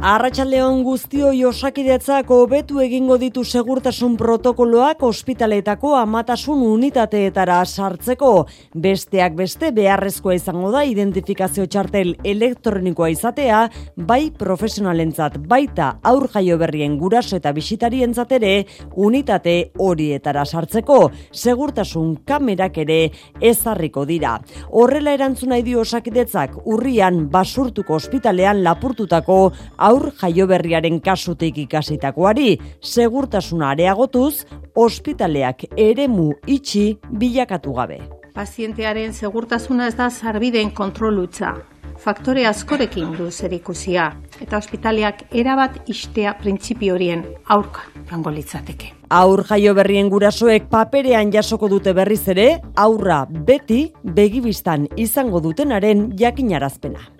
Arratxaldeon guztio josakidetzak hobetu egingo ditu segurtasun protokoloak ospitaletako amatasun unitateetara sartzeko. Besteak beste beharrezkoa izango da identifikazio txartel elektronikoa izatea, bai profesionalentzat baita aur jaio berrien guraso eta bisitarientzat ere unitate horietara sartzeko. Segurtasun kamerak ere ezarriko dira. Horrela erantzuna idio osakidetzak urrian basurtuko ospitalean lapurtutako aur jaioberriaren kasutik ikasitakoari, segurtasuna areagotuz, ospitaleak eremu itxi bilakatu gabe. Pazientearen segurtasuna ez da zarbideen kontrolutza. Faktore askorekin du zerikusia eta ospitaleak erabat istea printzipio horien aurka rango litzateke. Aur jaio berrien gurasoek paperean jasoko dute berriz ere, aurra beti begibistan izango dutenaren jakinarazpena.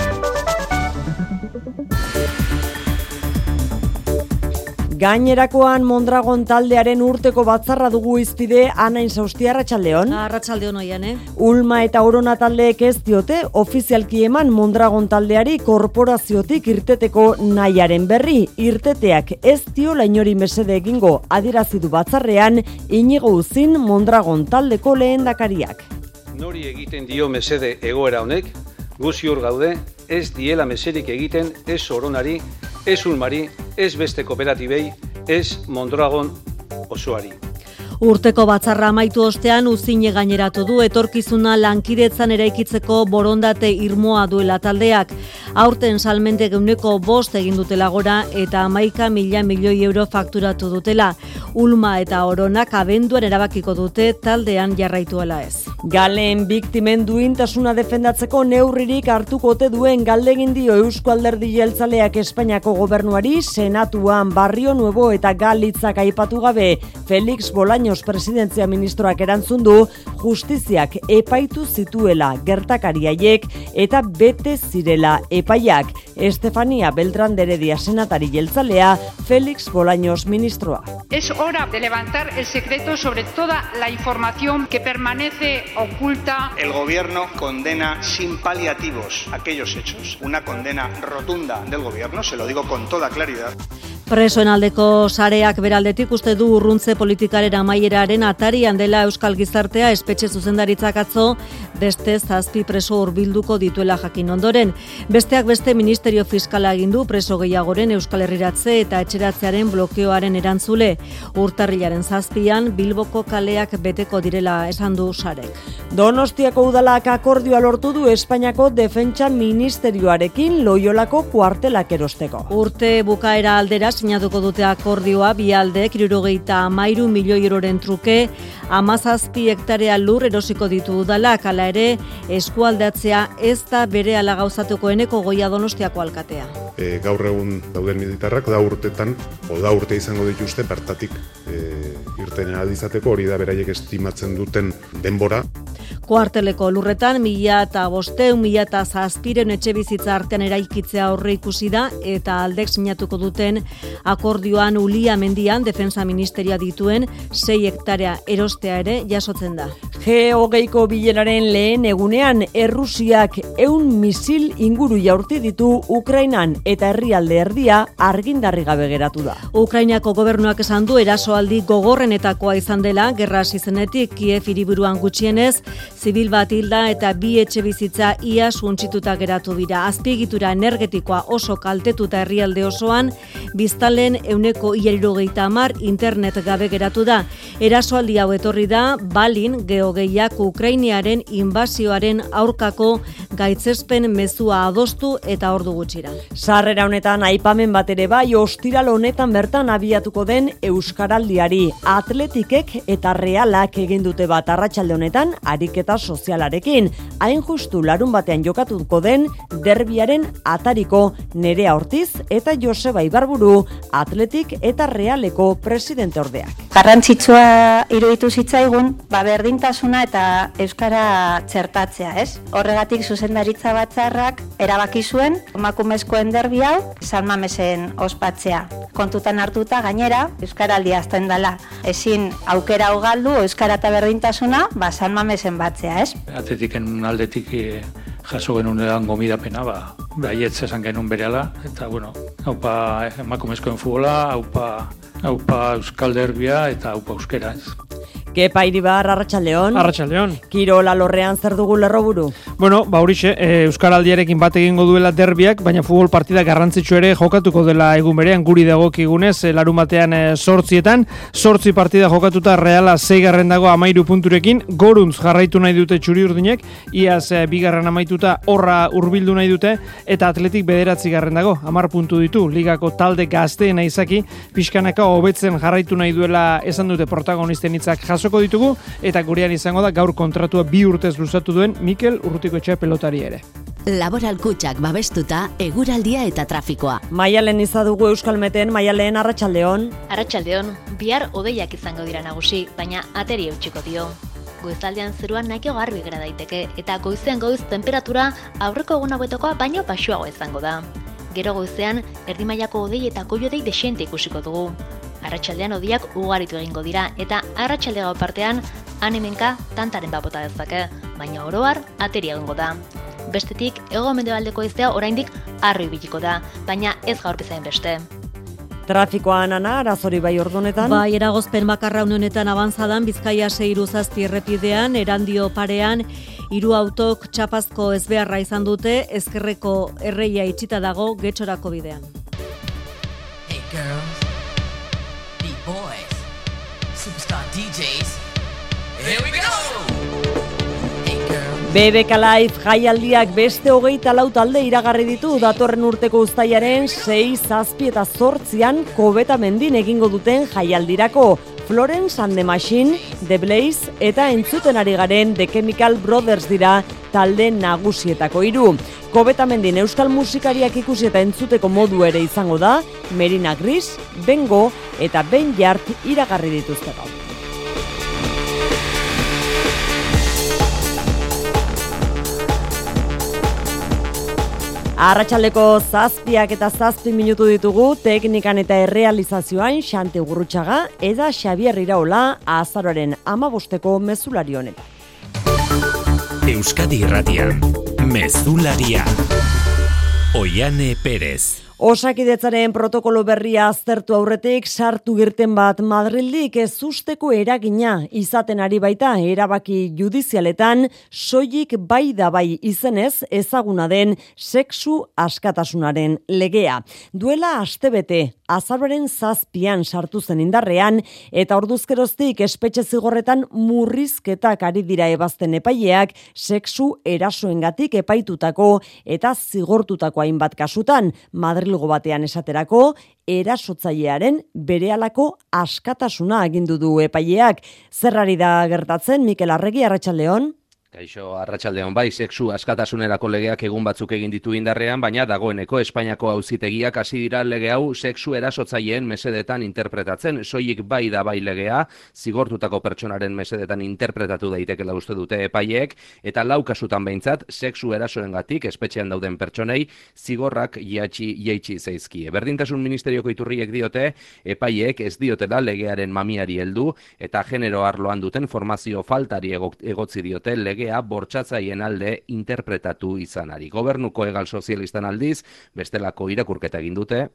Gainerakoan Mondragon taldearen urteko batzarra dugu izpide Anain Sausti Arratsaldeon. Arratsaldeon oian, eh? Ulma eta Orona taldeek ez diote ofizialki eman Mondragon taldeari korporaziotik irteteko nahiaren berri. Irteteak ez dio lainori mesede egingo adierazi du batzarrean Inigo Uzin Mondragon taldeko lehendakariak. Nori egiten dio mesede egoera honek? Guziur gaude, ez diela meserik egiten ez Oronari ez ulmari, ez beste kooperatibei, ez Mondragon osoari. Urteko batzarra amaitu ostean uzine gaineratu du etorkizuna lankidetzan eraikitzeko borondate irmoa duela taldeak. Aurten salmente geuneko bost egin dutela gora eta amaika mila milioi euro fakturatu dutela. Ulma eta oronak abenduan erabakiko dute taldean jarraituela ez. Galen biktimen duintasuna defendatzeko neurririk hartukote duen galdegin dio Eusko Alderdi Jeltzaleak Espainiako gobernuari senatuan Barrio Nuevo eta Galitzak aipatu gabe Felix Bolaño Baños presidentzia ministroak erantzun du justiziak epaitu zituela gertakariaiek eta bete zirela epaiak. Estefania Beltrán de Heredia senatari jeltzalea, Félix Bolaños ministroa. Es hora de levantar el secreto sobre toda la información que permanece oculta. El gobierno condena sin paliativos aquellos hechos. Una condena rotunda del gobierno, se lo digo con toda claridad. Presoen aldeko sareak beraldetik uste du urruntze politikaren amaieraren atarian dela Euskal Gizartea espetxe zuzendaritzak atzo beste zazpi preso hurbilduko dituela jakin ondoren. Besteak beste Ministerio Fiskala egin du preso gehiagoren Euskal Herriratze eta etxeratzearen blokeoaren erantzule. Urtarrilaren zazpian Bilboko kaleak beteko direla esan du sarek. Donostiako udalak akordioa lortu du Espainiako Defentsa Ministerioarekin loiolako kuartelak erosteko. Urte bukaera aldera sinatuko dute akordioa bi alde kirurogeita amairu milioi euroren truke amazazpi hektarea lur erosiko ditu udala kala ere eskualdatzea ez da bere ala gauzatuko eneko goia donostiako alkatea. E, gaur egun dauden militarrak da urtetan, o da urte izango dituzte bertatik e, irten aldizateko hori da beraiek estimatzen duten denbora. Kuarteleko lurretan, mila eta bosteun, mila eta zazpiren etxe bizitza artean eraikitzea horre ikusi da, eta aldek sinatuko duten akordioan ulia mendian defensa ministeria dituen 6 hektarea erostea ere jasotzen da. G-hogeiko bileraren lehen egunean, Errusiak eun misil inguru jaurti ditu Ukrainan eta herrialde erdia argindarri gabe geratu da. Ukrainako gobernuak esan du erasoaldi gogorrenetakoa izan dela, gerra zizenetik Kiev hiriburuan gutxienez, zibil bat hilda eta bi etxe bizitza ia suntzituta geratu dira. Azpiegitura energetikoa oso kaltetuta herrialde osoan, biztalen euneko ierirogeita amar internet gabe geratu da. Erasoaldi hau etorri da, balin geogeiak Ukrainiaren inbazioaren aurkako gaitzespen mezua adostu eta ordu gutxira. Sarrera honetan aipamen bat ere bai ostiral honetan bertan abiatuko den Euskaraldiari atletikek eta realak egin dute bat arratsalde honetan ariketa sozialarekin. Hain justu larun batean jokatuko den derbiaren atariko nerea hortiz eta Joseba Ibarburu atletik eta realeko presidente ordeak. Garrantzitsua iruditu zitzaigun, ba berdintasuna eta euskara txertatzea, ez? Horregatik zuzendaritza batzarrak erabaki zuen emakumezkoen derbi hau San Mamesen ospatzea. kontutan hartuta gainera Euskaraldia azten dela. Ezin aukera hau galdu Euskara eta berdintasuna, ba, San Mamesen batzea, ez? Atletiken aldetik e, jaso genuen edan gomidapena, ba, baietz esan genuen bereala, eta, bueno, haupa emakumezkoen futbola, haupa, haupa Euskal Derbia eta haupa Euskera, ez. Kepa Iribar, Arratxaldeon. Arratxaldeon. Kirola lorrean zer dugu lerroburu? Bueno, ba horixe, e, Euskal Aldiarekin bat egingo duela derbiak, baina futbol partida garrantzitsu ere jokatuko dela egun berean guri dagokigunez, e, larun batean e, sortzietan, sortzi partida jokatuta reala zeigarren dago amairu punturekin, goruntz jarraitu nahi dute txuri urdinek, iaz e, bigarren amaituta horra hurbildu nahi dute, eta atletik bederatzi garren dago, amar puntu ditu, ligako talde gazteen izaki, pixkanaka hobetzen jarraitu nahi duela esan dute protagonisten hitzak jasoko ditugu eta gurean izango da gaur kontratua bi urtez luzatu duen Mikel Urrutiko etxe pelotari ere. Laboral kutsak babestuta eguraldia eta trafikoa. Maialen izadugu Euskalmeten, Maialen Arratsaldeon. Arratsaldeon, bihar odeiak izango dira nagusi, baina ateri eutxiko dio. Goizaldean zeruan nahiko garbi gara daiteke eta goizean goiz temperatura aurreko egun hauetakoa baino basuago izango da. Gero goizean, erdimailako odei eta koiodei desente ikusiko dugu arratsaldean odiak ugaritu egingo dira eta arratsalde gau partean animenka tantaren bapota dezake, baina oroar ateri egingo da. Bestetik, ego mendebaldeko iztea oraindik arroi biliko da, baina ez gaur bezain beste. Trafikoan ana, arazori bai ordunetan? Bai, eragozpen makarra honetan abanzadan, Bizkaia seiru zazpi errepidean, erandio parean, hiru autok txapazko ezbeharra izan dute, ezkerreko erreia itxita dago getxorako bidean. Hey girls. BBK Live jaialdiak beste hogeita lau talde iragarri ditu datorren urteko ustaiaren 6, zazpi eta zortzian kobeta mendin egingo duten jaialdirako. Florence and the Machine, The Blaze eta entzuten ari garen The Chemical Brothers dira talde nagusietako hiru. Kobetamendin euskal musikariak ikusi eta entzuteko modu ere izango da, Merina Gris, Bengo eta Ben Jart iragarri dituzte Arratxaldeko zazpiak eta zazpi minutu ditugu teknikan eta errealizazioan xante gurrutxaga eda Xabier Iraola azaroaren amabosteko mezulari honetan. Euskadi Irratian, mezularia. Oiane Perez. Osakidetzaren protokolo berria aztertu aurretik sartu girten bat Madrildik ez usteko eragina izaten ari baita erabaki judizialetan soilik bai da bai izenez ezaguna den sexu askatasunaren legea. Duela astebete azarbaren zazpian sartu zen indarrean eta orduzkeroztik espetxe zigorretan murrizketak ari dira ebazten epaileak sexu erasoengatik epaitutako eta zigortutako hainbat kasutan Madrilgo batean esaterako, erasotzailearen berehalako askatasuna agindu du epaileak. Zerrari da gertatzen Mikel Arregi Arratsaldeon? Kaixo, arratsaldean bai, sexu askatasunerako legeak egun batzuk egin ditu indarrean, baina dagoeneko Espainiako auzitegiak hasi dira lege hau sexu erasotzaileen mesedetan interpretatzen, soilik bai da bai legea, zigortutako pertsonaren mesedetan interpretatu daiteke uste dute epaiek, eta lau kasutan behintzat, sexu erasoengatik espetxean dauden pertsonei, zigorrak jatxi jaitsi zaizkie. Berdintasun ministerioko iturriek diote, epaiek ez diotela legearen mamiari heldu eta genero arloan duten formazio faltari egotzi diote lege legea bortsatzaien alde interpretatu izanari. Gobernuko egal sozialistan aldiz, bestelako irakurketa egin dute,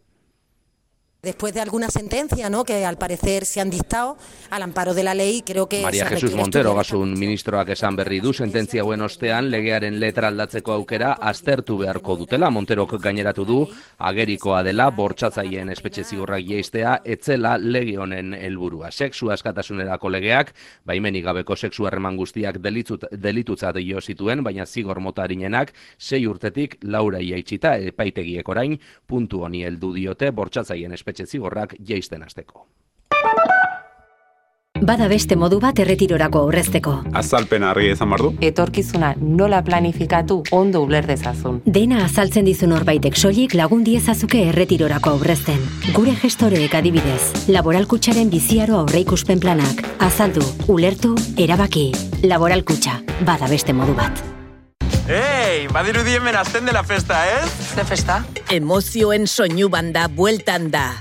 después de alguna sentencia ¿no? que al parecer se han dictado al amparo de la ley, creo que... María Jesús Montero, gasun ministroak esan berri du, sententzia buen ostean, legearen letra aldatzeko aukera, aztertu beharko dutela, Monterok gaineratu du, agerikoa dela, bortsatzaien espetxe zigorrak jeistea, etzela lege honen helburua. Sexu askatasunerako legeak, baimenik gabeko sexu harreman guztiak delitzut, delitutzat jo zituen, baina zigor motarinenak, sei urtetik, laura iaitxita, epaitegiek orain, puntu honi heldu diote, bortsatzaien espetxe espetxe zigorrak jaisten azteko. Bada beste modu bat erretirorako aurrezteko. Azalpen harri ezan bardu. Etorkizuna nola planifikatu ondo uler dezazun. Dena azaltzen dizun horbaitek soilik lagun diezazuke erretirorako aurrezten. Gure gestoreek adibidez, laboralkutsaren biziaro aurreikuspen planak. Azaldu, ulertu, erabaki. Laboralkutsa, bada beste modu bat. Bai, egin. Badiru di hemen azten dela festa, ez? Eh? Ze festa? Emozioen soinu banda bueltan da.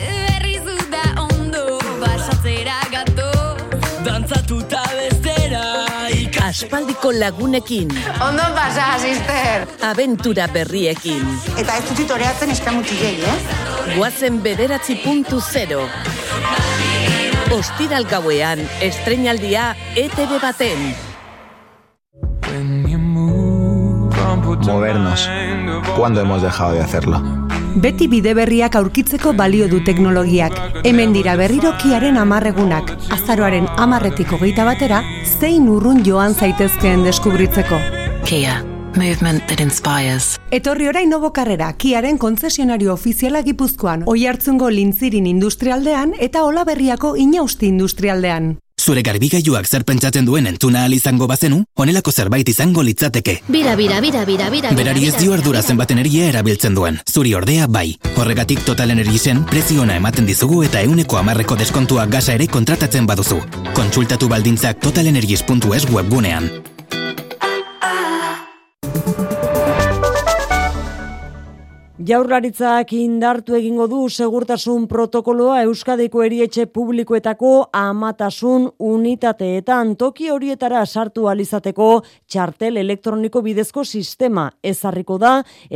Errizu da ondo, basatzera gato, dantzatuta bestera. Ikasteko. Aspaldiko lagunekin. Ondo pasa, sister. Aventura berriekin. Eta ez dut itoreatzen eskamutik egin, eh? Guazen bederatzi puntu zero. Ostiral gauean, estrenaldia ETV baten. Movernos. ¿Cuándo hemos dejado de hacerlo? Beti bide berriak aurkitzeko balio du teknologiak. Hemen dira berrirokiaren amarregunak. Azaroaren amarretik hogeita batera, zein urrun joan zaitezkeen deskubritzeko. Kia, movement that inspires. Etorri orain nobo karrera, kiaren konzesionario ofiziala gipuzkoan, oi hartzungo lintzirin industrialdean eta olaberriako inausti industrialdean. Zure garbigailuak zer pentsatzen duen entzuna ahal izango bazenu, honelako zerbait izango litzateke. Bira, bira, bira, bira, bira. Berari ez dio ardura zenbat energia erabiltzen duen. Zuri ordea bai. Horregatik Total Energiesen preziona ematen dizugu eta euneko amarreko deskontua gasa ere kontratatzen baduzu. Kontsultatu baldintzak totalenergies.es webgunean. Jaurlaritzak indartu egingo du segurtasun protokoloa Euskadiko erietxe publikoetako amatasun unitateetan toki horietara sartu alizateko txartel elektroniko bidezko sistema ezarriko da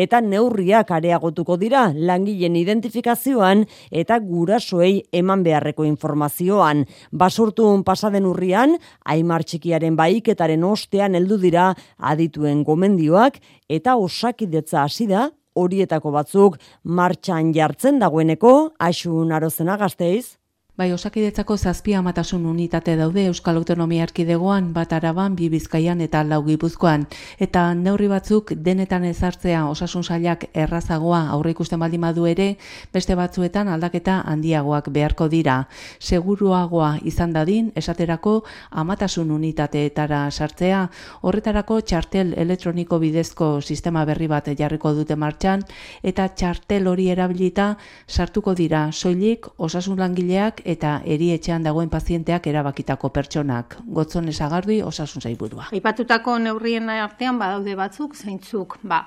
eta neurriak areagotuko dira langileen identifikazioan eta gurasoei eman beharreko informazioan. Basurtun pasaden urrian, Aimar Txikiaren baiketaren ostean heldu dira adituen gomendioak eta osakidetza hasi da horietako batzuk martxan jartzen dagoeneko, asun arozena gazteiz. Bai, osakidetzako zazpia amatasun unitate daude Euskal Autonomia Erkidegoan, bat araban, bi bizkaian eta lau gipuzkoan. Eta neurri batzuk denetan ezartzea osasun sailak errazagoa aurre ikusten baldin badu ere, beste batzuetan aldaketa handiagoak beharko dira. Seguruagoa izan dadin, esaterako amatasun unitateetara sartzea, horretarako txartel elektroniko bidezko sistema berri bat jarriko dute martxan, eta txartel hori erabilita sartuko dira soilik osasun langileak eta erietxean dagoen pazienteak erabakitako pertsonak. Gotzon esagardi osasun zaiburua. Aipatutako neurrien artean badaude batzuk, zeintzuk, ba,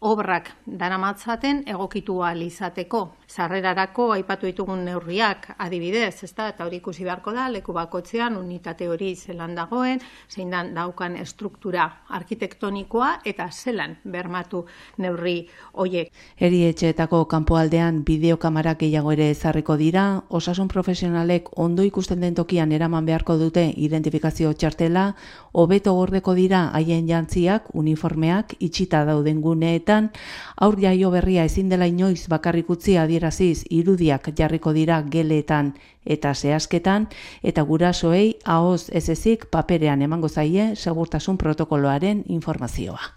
obrak daramatzaten egokitu izateko. Sarrerarako aipatu ditugun neurriak adibidez, ezta? Eta hori ikusi beharko da leku bakotzean unitate hori zelan dagoen, zein dan daukan estruktura arkitektonikoa eta zelan bermatu neurri hoiek. Erietxeetako kanpoaldean bideokamarak gehiago ere ezarriko dira, osasun profesionalek ondo ikusten den tokian eraman beharko dute identifikazio txartela, hobeto gordeko dira haien jantziak, uniformeak, itxita dauden guneetan, aur jaio berria ezin dela inoiz bakarrik utzi adieraziz irudiak jarriko dira geleetan eta zehazketan, eta gurasoei ahoz ez ezik paperean emango zaie segurtasun protokoloaren informazioa.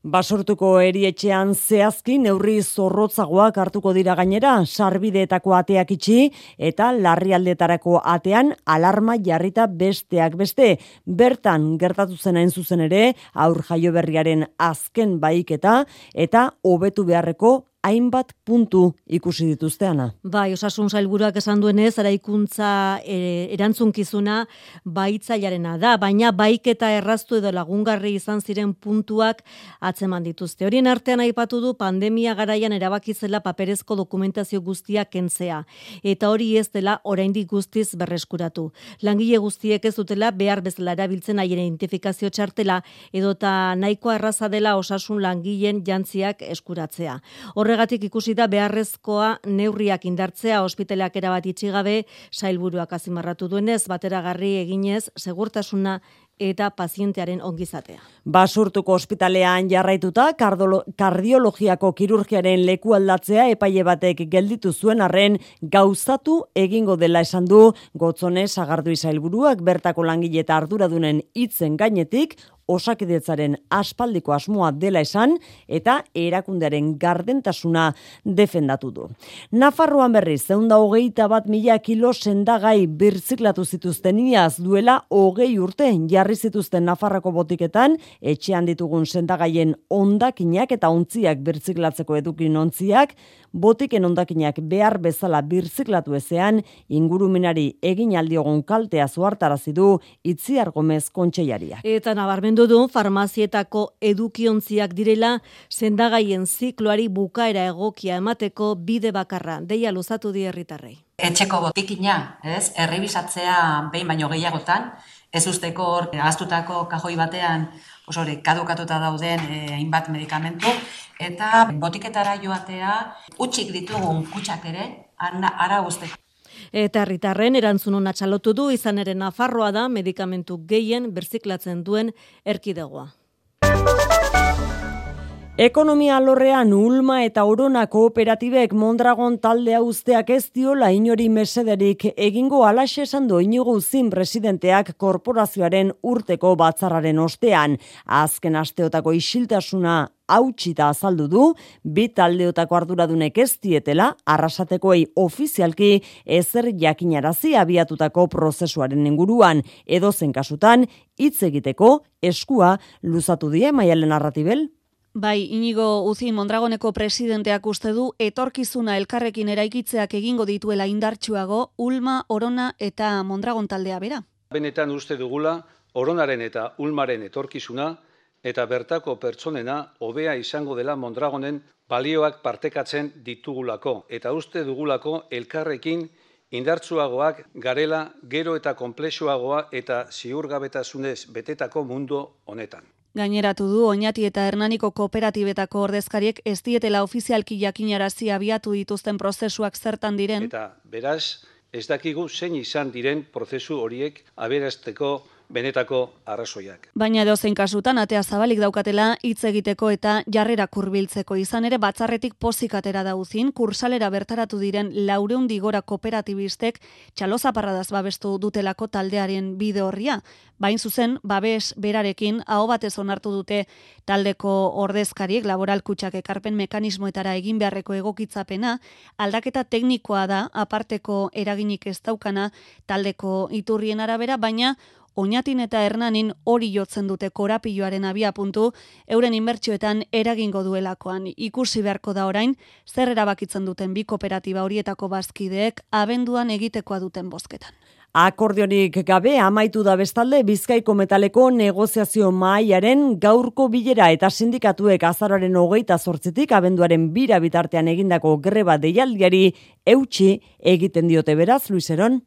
Basortuko erietxean zehazki neurri zorrotzagoak hartuko dira gainera, sarbideetako ateak itxi eta larrialdetarako atean alarma jarrita besteak beste. Bertan gertatu zen hain zuzen ere, aur jaio berriaren azken baiketa eta hobetu beharreko hainbat puntu ikusi dituzteana. Bai, osasun zailburuak esan duenez, eraikuntza e, erantzunkizuna baitzailarena da, baina baiketa erraztu edo lagungarri izan ziren puntuak atzeman dituzte. Horien artean aipatu du pandemia garaian erabakizela paperezko dokumentazio guztiak kentzea, eta hori ez dela oraindik guztiz berreskuratu. Langile guztiek ez dutela behar bezala erabiltzen haien identifikazio txartela edota nahikoa erraza dela osasun langileen jantziak eskuratzea. Hor horregatik ikusi da beharrezkoa neurriak indartzea ospitaleak erabat itxigabe sailburuak azimarratu duenez bateragarri eginez segurtasuna eta pazientearen ongizatea. Basurtuko ospitalean jarraituta kardiologiako kirurgiaren leku aldatzea epaile batek gelditu zuen arren gauzatu egingo dela esan du gotzone sagardu izailburuak bertako langile eta arduradunen hitzen gainetik osakidetzaren aspaldiko asmoa dela esan eta erakundearen gardentasuna defendatu du. Nafarroan berri zeunda hogeita bat mila kilo sendagai birtziklatu zituzten iaz duela hogei urte jarri zituzten Nafarrako botiketan etxean ditugun sendagaien ondakinak eta ontziak birtziklatzeko edukin ontziak botiken ondakinak behar bezala birziklatu ezean ingurumenari egin aldiogun kaltea zuartarazi du Itziar Gomez kontseiariak. Eta nabarmendu du farmazietako edukiontziak direla sendagaien zikloari bukaera egokia emateko bide bakarra deia luzatu di herritarrei. Etxeko botikina, ez? Errebisatzea behin baino gehiagotan ez usteko hor gaztutako kajoi batean pues hori kadukatuta dauden e, hainbat medikamentu eta botiketara joatea utxik ditugun kutsak ere ara usteko. Eta herritarren erantzun ona txalotu du izan ere Nafarroa da medikamentu gehien berziklatzen duen erkidegoa. Ekonomia alorrean Ulma eta Orona kooperatibek Mondragon taldea usteak ez diola inori mesederik egingo alaxe esan do inigo uzin presidenteak korporazioaren urteko batzarraren ostean. Azken asteotako isiltasuna hautsita azaldu du, bi taldeotako arduradunek ez dietela, arrasatekoei ofizialki ezer jakinarazi abiatutako prozesuaren inguruan, edo zen kasutan, hitz egiteko eskua luzatu die maialen narratibel. Bai, inigo Uzin Mondragoneko presidenteak uste du etorkizuna elkarrekin eraikitzeak egingo dituela indartsuago Ulma, Orona eta Mondragon taldea bera. Benetan uste dugula Oronaren eta Ulmaren etorkizuna eta bertako pertsonena hobea izango dela Mondragonen balioak partekatzen ditugulako eta uste dugulako elkarrekin indartsuagoak garela gero eta konplexuagoa eta ziurgabetasunez betetako mundu honetan. Gaineratu du Oñati eta Hernaniko kooperatibetako ordezkariek ez dietela ofizialki jakinarazi abiatu dituzten prozesuak zertan diren. Eta beraz, ez dakigu zein izan diren prozesu horiek aberasteko benetako arrazoiak. Baina edo zein kasutan atea zabalik daukatela hitz egiteko eta jarrera kurbiltzeko izan ere batzarretik pozik atera dauzin, kursalera bertaratu diren laureun digora kooperatibistek txalozaparradaz babestu dutelako taldearen bide horria. Bain zuzen, babes berarekin, hau batez onartu dute taldeko ordezkariek laboral kutsak ekarpen mekanismoetara egin beharreko egokitzapena, aldaketa teknikoa da, aparteko eraginik ez daukana taldeko iturrien arabera, baina Oñatin eta Hernanin hori jotzen dute korapilloaren abia puntu, euren inbertsioetan eragingo duelakoan ikusi beharko da orain, zer erabakitzen duten bi kooperatiba horietako bazkideek abenduan egitekoa duten bozketan. Akordionik gabe amaitu da bestalde Bizkaiko metaleko negoziazio mahaiaren gaurko bilera eta sindikatuek azararen hogeita zortzitik abenduaren bira bitartean egindako greba deialdiari eutxi egiten diote beraz, Luiseron?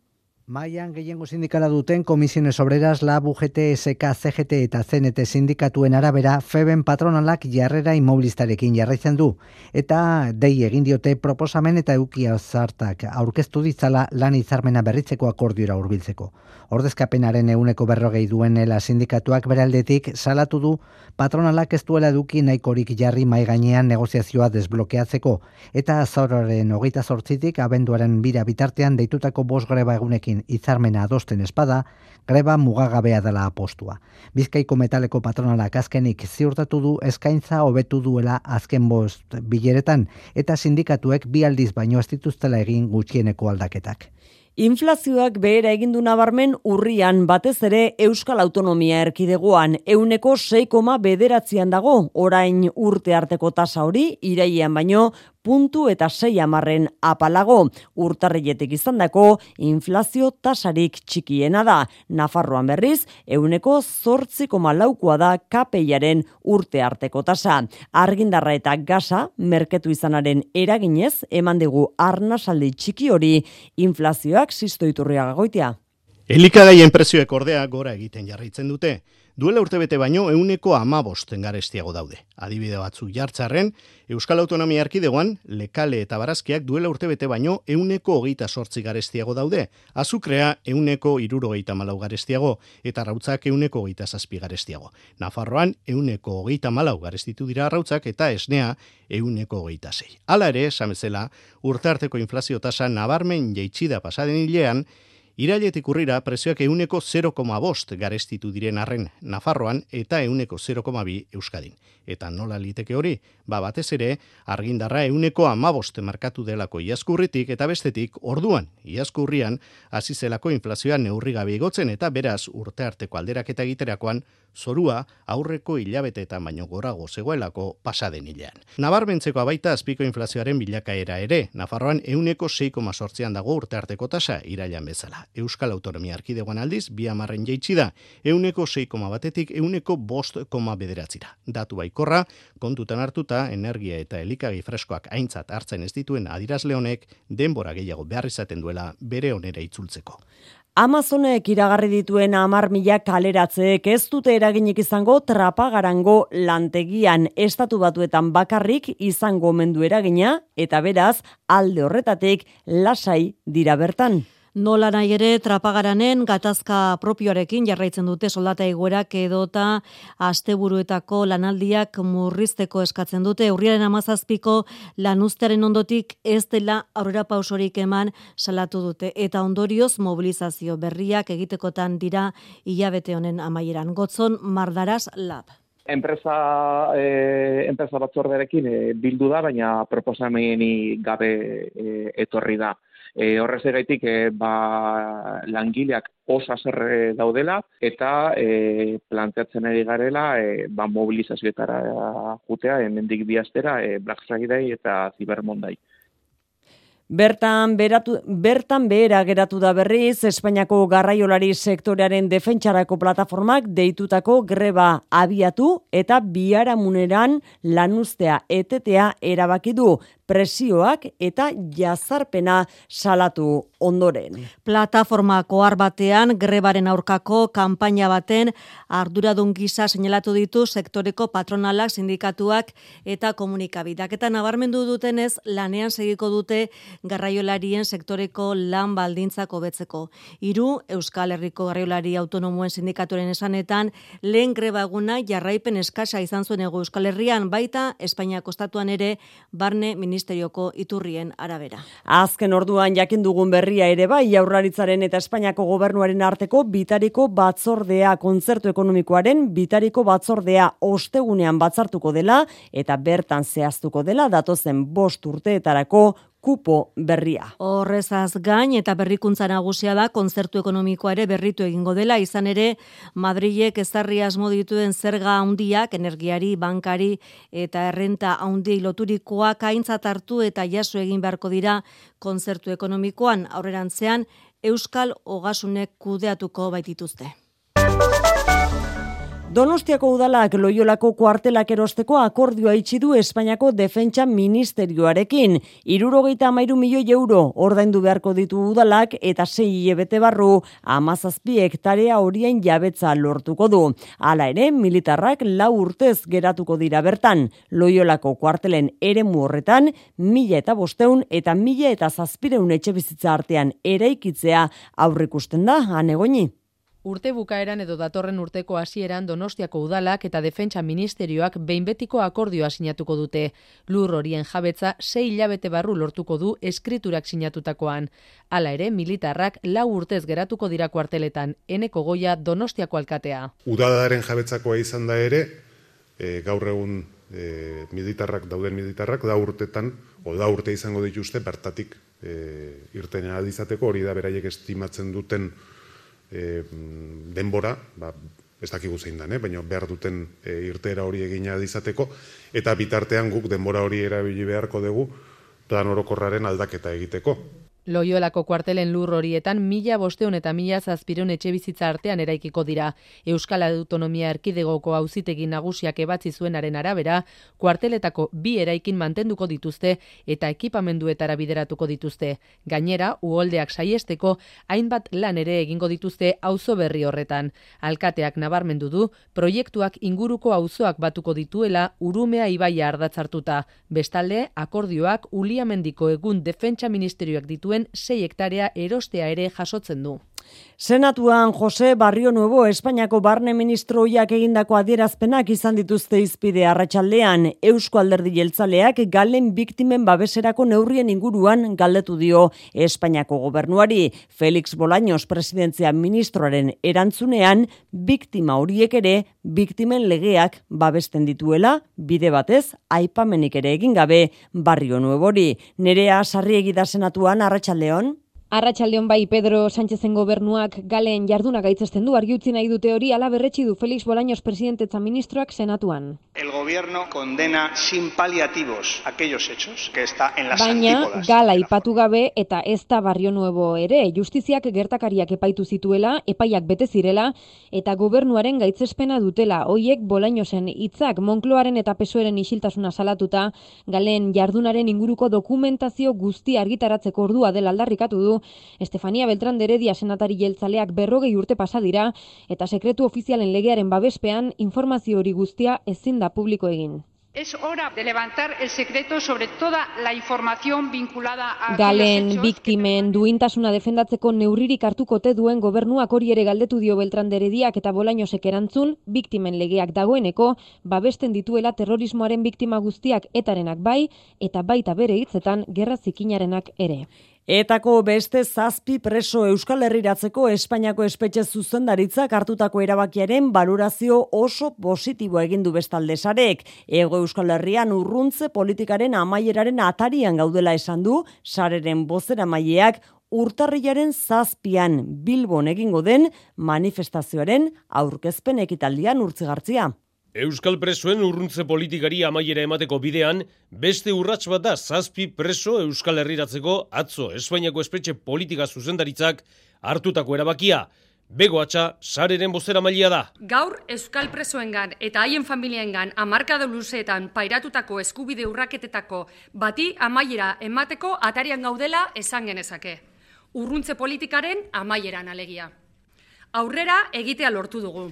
Maian gehiengo sindikala duten Komisiones Obreras, la UGT, SK, CGT eta CNT sindikatuen arabera Feben patronalak jarrera inmobilistarekin jarraitzen du. Eta dei egin diote proposamen eta eukia zartak aurkeztu ditzala lan izarmena berritzeko akordiora hurbiltzeko. Ordezkapenaren euneko berrogei duenela sindikatuak beraldetik salatu du patronalak ez duela eduki nahikorik jarri mai gainean negoziazioa desblokeatzeko eta azororen hogeita zortzitik abenduaren bira bitartean deitutako bos greba egunekin izarmena adosten espada, greba mugagabea dela apostua. Bizkaiko metaleko patronalak azkenik ziurtatu du eskaintza hobetu duela azken bost bileretan eta sindikatuek bi aldiz baino ez dituztela egin gutxieneko aldaketak. Inflazioak behera egindu nabarmen urrian batez ere Euskal Autonomia erkidegoan euneko 6,9 bederatzean dago orain urte arteko tasa hori iraian baino puntu eta sei amarren apalago. Urtarrietik izan dako, inflazio tasarik txikiena da. Nafarroan berriz, euneko zortziko malaukoa da kapeiaren urte arteko tasa. Argindarra eta gasa, merketu izanaren eraginez, eman dugu arnasaldi txiki hori, inflazioak zistoiturria gagoitia. Elikagaien prezioek ordea gora egiten jarraitzen dute. Duela urtebete baino euneko amabosten garestiago daude. Adibide batzuk jartzarren, Euskal Autonomia Erkidegoan, lekale eta barazkiak duela urtebete baino euneko hogeita sortzi garestiago daude. Azukrea euneko irurogeita malau garestiago eta rautzak euneko hogeita zazpi garestiago. Nafarroan euneko hogeita malau garestitu dira rautzak eta esnea euneko hogeita zei. Hala ere, samezela, urte arteko inflazio tasa nabarmen jeitsida pasaden hilean, Irailetik urrira prezioak euneko 0,5 garestitu diren arren Nafarroan eta euneko 0,2 Euskadin. Eta nola liteke hori, ba batez ere, argindarra euneko amaboste markatu delako iazkurritik eta bestetik orduan iazkurrian azizelako inflazioa neurri gabe igotzen eta beraz urte arteko alderaketa egiterakoan zorua aurreko hilabete eta baino gorago zegoelako pasaden hilean. Nabarmentzeko abaita azpiko inflazioaren bilakaera ere, Nafarroan euneko 6,sortzean dago urte arteko tasa irailan bezala. Euskal Autonomia Arkidegoan aldiz, bi amarren jeitsi da, euneko 6, batetik euneko bost koma bederatzira. Datu baikorra, kontutan hartuta, energia eta elikagi freskoak aintzat hartzen ez dituen adirazle honek, denbora gehiago behar izaten duela bere onera itzultzeko. Amazonek iragarri dituen amar mila kaleratzeek ez dute eraginik izango trapagarango lantegian estatu batuetan bakarrik izango mendu eragina eta beraz alde horretatik lasai dira bertan. Nola nahi ere trapagaranen gatazka propioarekin jarraitzen dute soldata egoerak edota asteburuetako lanaldiak murrizteko eskatzen dute. Urriaren amazazpiko lanuztearen ondotik ez dela aurrera pausorik eman salatu dute. Eta ondorioz mobilizazio berriak egitekotan dira hilabete honen amaieran. Gotzon Mardaraz Lab. Enpresa, eh, enpresa batzorderekin eh, bildu da, baina proposameni gabe eh, etorri da. E, horrez egaitik e, ba, langileak osa zerre daudela eta e, planteatzen ari garela e, ba, mobilizazioetara jutea hemendik biaztera e, Black Friday eta Cybermondai. Bertan, beratu, bertan behera geratu da berriz, Espainiako garraiolari sektorearen defentsarako plataformak deitutako greba abiatu eta biaramuneran lanuztea etetea erabaki du presioak eta jazarpena salatu ondoren. Plataforma kohar batean grebaren aurkako kanpaina baten arduradun gisa seinalatu ditu sektoreko patronalak, sindikatuak eta komunikabidak. Eta nabarmendu dutenez lanean segiko dute garraiolarien sektoreko lan baldintzak hobetzeko. Hiru Euskal Herriko garraiolari autonomoen sindikaturen esanetan lehen greba eguna jarraipen eskasa izan zuen ego Euskal Herrian baita Espainiako estatuan ere barne ministerioko iturrien arabera. Azken orduan jakin dugun berria ere bai Jaurlaritzaren eta Espainiako gobernuaren arteko bitariko batzordea kontzertu ekonomikoaren bitariko batzordea ostegunean batzartuko dela eta bertan zehaztuko dela datozen bost urteetarako kupo berria. Horrezaz gain eta berrikuntza nagusia da kontzertu ekonomikoa ere berritu egingo dela izan ere Madrilek ezarri asmo dituen zerga handiak energiari, bankari eta errenta handi loturikoak aintzat hartu eta jaso egin beharko dira kontzertu ekonomikoan aurrerantzean Euskal Ogasunek kudeatuko baitituzte. Donostiako udalak loiolako kuartelak erosteko akordioa itxi du Espainiako Defentsa Ministerioarekin. Irurogeita amairu milioi euro ordaindu beharko ditu udalak eta sei hilebete barru amazazpi hektarea horien jabetza lortuko du. Hala ere, militarrak lau urtez geratuko dira bertan. Loiolako kuartelen eremu horretan, mila eta bosteun eta mila eta zazpireun etxe bizitza artean eraikitzea aurrikusten da, anegoni. Urte bukaeran edo datorren urteko hasieran Donostiako udalak eta Defentsa Ministerioak behin betiko akordioa sinatuko dute. Lur horien jabetza sei hilabete barru lortuko du eskriturak sinatutakoan. Hala ere, militarrak lau urtez geratuko dira kuarteletan, eneko goia Donostiako alkatea. Udadaren jabetzakoa izan da ere, e, gaur egun e, militarrak, dauden militarrak, da urtetan, o da urte izango dituzte, bertatik e, irtenen adizateko, hori da beraiek estimatzen duten e, denbora, ba, ez dakigu zein da, eh? baina behar duten e, irtera hori egina dizateko, eta bitartean guk denbora hori erabili beharko dugu, plan orokorraren aldaketa egiteko. Loiolako kuartelen lur horietan mila bosteun eta mila zazpireun etxe bizitza artean eraikiko dira. Euskal Autonomia Erkidegoko auzitegi nagusiak ebatzi zuenaren arabera, kuarteletako bi eraikin mantenduko dituzte eta ekipamenduetara bideratuko dituzte. Gainera, uholdeak saiesteko, hainbat lan ere egingo dituzte auzo berri horretan. Alkateak nabarmendu du, proiektuak inguruko auzoak batuko dituela urumea ibaia ardatzartuta. Bestalde, akordioak uliamendiko egun defentsa ministerioak dituen dituen 6 hektarea erostea ere jasotzen du. Senatuan Jose Barrio Nuevo Espainiako barne ministroiak egindako adierazpenak izan dituzte izpide arratsaldean. Eusko Alderdi Jeltzaleak galen biktimen babeserako neurrien inguruan galdetu dio Espainiako gobernuari. Felix Bolaños presidentzia ministroaren erantzunean biktima horiek ere biktimen legeak babesten dituela bide batez aipamenik ere egin gabe Barrio Nuevori nerea sarri egida senatuan arratsaldeon Arratxaldeon bai Pedro Sánchezen gobernuak galen jarduna gaitzesten du argi utzi nahi dute hori ala berretsi du Felix Bolaños presidentetza ministroak senatuan. El gobierno condena sin paliativos aquellos hechos que está en las Baina, gala ipatu gabe eta ez da barrio nuevo ere, justiziak gertakariak epaitu zituela, epaiak bete zirela eta gobernuaren gaitzespena dutela. Hoiek Bolañosen hitzak Monkloaren eta Pesoeren isiltasuna salatuta, galen jardunaren inguruko dokumentazio guzti argitaratzeko ordua dela aldarrikatu du Estefania Beltran Deredia senatari jeltzaleak berrogei urte pasa dira eta sekretu ofizialen legearen babespean informazio hori guztia ezin da publiko egin. Es hora de levantar el secreto sobre toda la información vinculada a Galen biktimen duintasuna defendatzeko neurririk hartukote duen gobernuak hori ere galdetu dio Beltran derediak eta Bolainosek erantzun, biktimen legeak dagoeneko, babesten dituela terrorismoaren biktima guztiak etarenak bai, eta baita bere hitzetan gerra zikinarenak ere. Etako beste zazpi preso Euskal Herriratzeko Espainiako espetxe zuzendaritzak hartutako erabakiaren valorazio oso positibo egindu bestalde sarek. Ego Euskal Herrian urruntze politikaren amaieraren atarian gaudela esan du, sareren bozera maieak urtarrilaren zazpian Bilbon egingo den manifestazioaren aurkezpen ekitaldian urtzigartzia. Euskal presoen urruntze politikari amaiera emateko bidean, beste urrats bat da zazpi preso Euskal Herriratzeko atzo Espainiako espetxe politika zuzendaritzak hartutako erabakia. Bego atxa, sareren bozera mailia da. Gaur Euskal presoengan eta haien familiengan amarkado luzeetan pairatutako eskubide urraketetako bati amaiera emateko atarian gaudela esan genezake. Urruntze politikaren amaieran alegia. Aurrera egitea lortu dugu.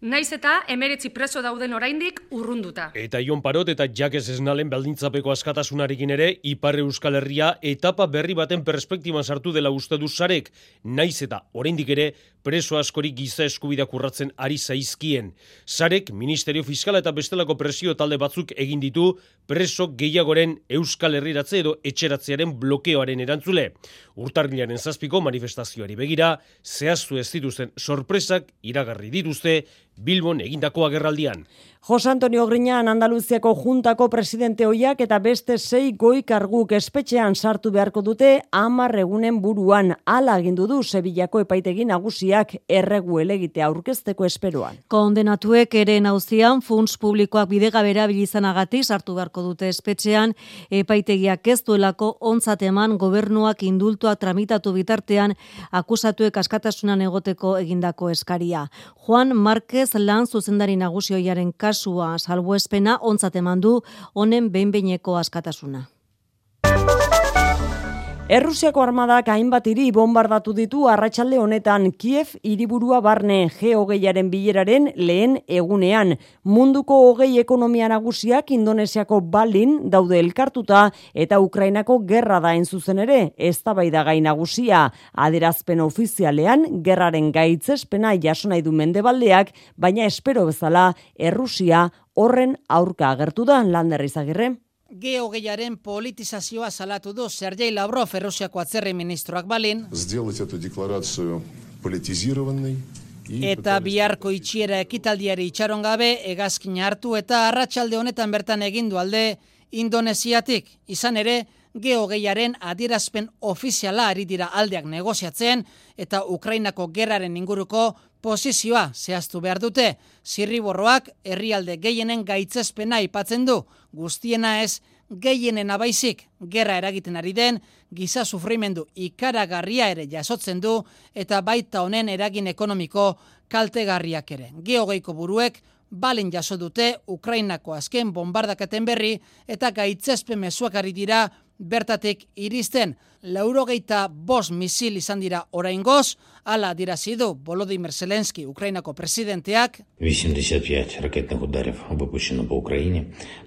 Naiz eta emeretzi preso dauden oraindik urrunduta. Eta Ion Parot eta Jakes Esnalen baldintzapeko askatasunarekin ere, Ipar Euskal Herria etapa berri baten perspektiban sartu dela uste du sarek. Naiz eta oraindik ere preso askorik giza eskubidak urratzen ari zaizkien. Sarek, Ministerio Fiskala eta bestelako presio talde batzuk egin ditu preso gehiagoren Euskal Herriratze edo etxeratzearen blokeoaren erantzule. Urtarrilaren zazpiko manifestazioari begira, zehaztu ez dituzten sorpresak iragarri dituzte, Bilbon egindako agerraldian. Jose Antonio Griñan Andaluziako juntako presidente hoiak eta beste sei goi karguk espetxean sartu beharko dute amar egunen buruan ala agindu du Sevillako epaitegi nagusiak erregu elegite aurkezteko esperoan. Kondenatuek ere nauzian funts publikoak bidegabera bilizanagatik sartu beharko dute espetxean epaitegiak ez duelako ontzat eman gobernuak indultuak tramitatu bitartean akusatuek askatasunan egoteko egindako eskaria. Juan Márquez lan zuzendari nagusi hoiaren kasua salbuespena ontzat eman du honen behinbeineko askatasuna. Errusiako armadak hainbat hiri bombardatu ditu arratsalde honetan Kiev hiriburua barne geogeiaren bileraren lehen egunean. Munduko hogei ekonomia nagusiak Indonesiako balin daude elkartuta eta Ukrainako gerra da zuzen ere, ez da gai nagusia. Aderazpen ofizialean, gerraren gaitzespena jaso nahi du mendebaldeak, baina espero bezala Errusia horren aurka agertu da landerrizagirre geogeiaren politizazioa salatu du Sergei Lavrov Errusiako atzerri ministroak balin. Eta biharko itxiera ekitaldiari itxaron gabe egazkin hartu eta arratsalde honetan bertan egindu alde Indonesiatik. Izan ere, geogeiaren adierazpen ofiziala ari dira aldeak negoziatzen eta Ukrainako gerraren inguruko posizioa zehaztu behar dute. Zirriborroak herrialde gehienen gaitzespena aipatzen du, guztiena ez gehienen abaizik gerra eragiten ari den, giza sufrimendu ikaragarria ere jasotzen du eta baita honen eragin ekonomiko kaltegarriak ere. Geogeiko buruek balen jaso dute Ukrainako azken bombardaketen berri eta gaitzespe mezuak ari dira bertatik iristen. Laurogeita bost misil izan dira oraingoz, ala dirazidu Volodymyr Zelenski Ukrainako presidenteak. 85 raketnih udarov obupuxeno po Ukraini.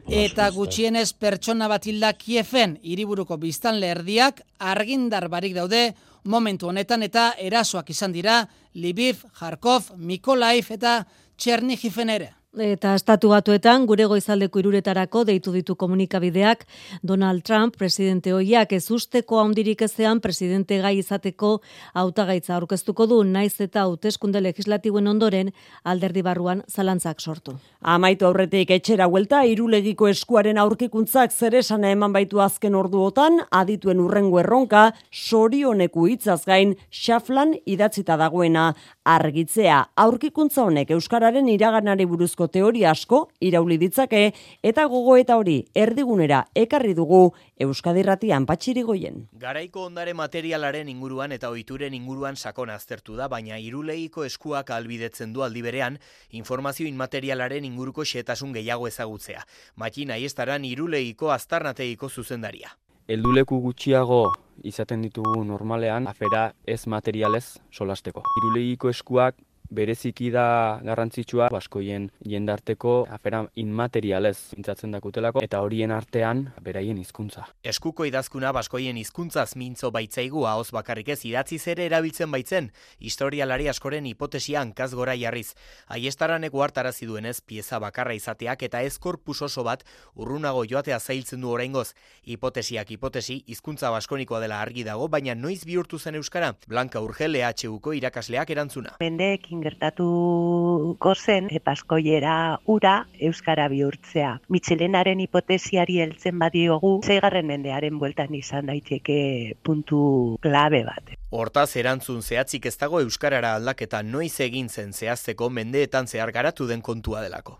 Eta gutxienez pertsona bat hilda Kiefen hiriburuko biztanle erdiak argindar barik daude momentu honetan eta erasoak izan dira Lviv, Kharkov, Mykolaiv eta Txernihifen ere. Eta estatu batuetan, gure goizaldeko iruretarako deitu ditu komunikabideak, Donald Trump, presidente hoiak ez usteko haundirik ezean, presidente gai izateko hautagaitza aurkeztuko du, naiz eta hauteskunde legislatiboen ondoren, alderdi barruan zalantzak sortu. Amaitu aurretik etxera huelta, irulegiko eskuaren aurkikuntzak zeresana eman baitu azken orduotan, adituen urrengo erronka, sorioneku hitzaz gain, xaflan idatzita dagoena, argitzea, aurkikuntza honek Euskararen iraganari buruzko teoria asko irauli ditzake eta gogo eta hori erdigunera ekarri dugu Euskadirratian patxirigoien. Garaiko ondare materialaren inguruan eta ohituren inguruan sakon aztertu da, baina iruleiko eskuak albidetzen du aldi berean informazio inmaterialaren inguruko xetasun gehiago ezagutzea. Makina iestaran iruleiko aztarnateiko zuzendaria. Elduleku gutxiago izaten ditugu normalean afera ez materialez solasteko. Irulegiko eskuak bereziki da garrantzitsua baskoien jendarteko afera inmaterialez intzatzen dakutelako eta horien artean beraien hizkuntza. Eskuko idazkuna baskoien hizkuntzaz mintzo baitzaigu ahoz bakarrik ez idatzi ere erabiltzen baitzen, historialari askoren hipotesia hankaz gora jarriz. Aiestaran egu hartarazi duenez pieza bakarra izateak eta ez korpus oso bat urrunago joatea zailtzen du oraingoz. Hipotesiak hipotesi hizkuntza baskonikoa dela argi dago, baina noiz bihurtu zen euskara? Blanka Urgel EHUko irakasleak erantzuna. Mendeekin gertatuko zen epaskoiera ura euskara bihurtzea. Mitxelenaren hipotesiari heltzen badiogu, zeigarren mendearen bueltan izan daiteke puntu klabe bat. Hortaz erantzun zehatzik ez dago euskarara aldaketa noiz egin zen zehazteko mendeetan zehar garatu den kontua delako.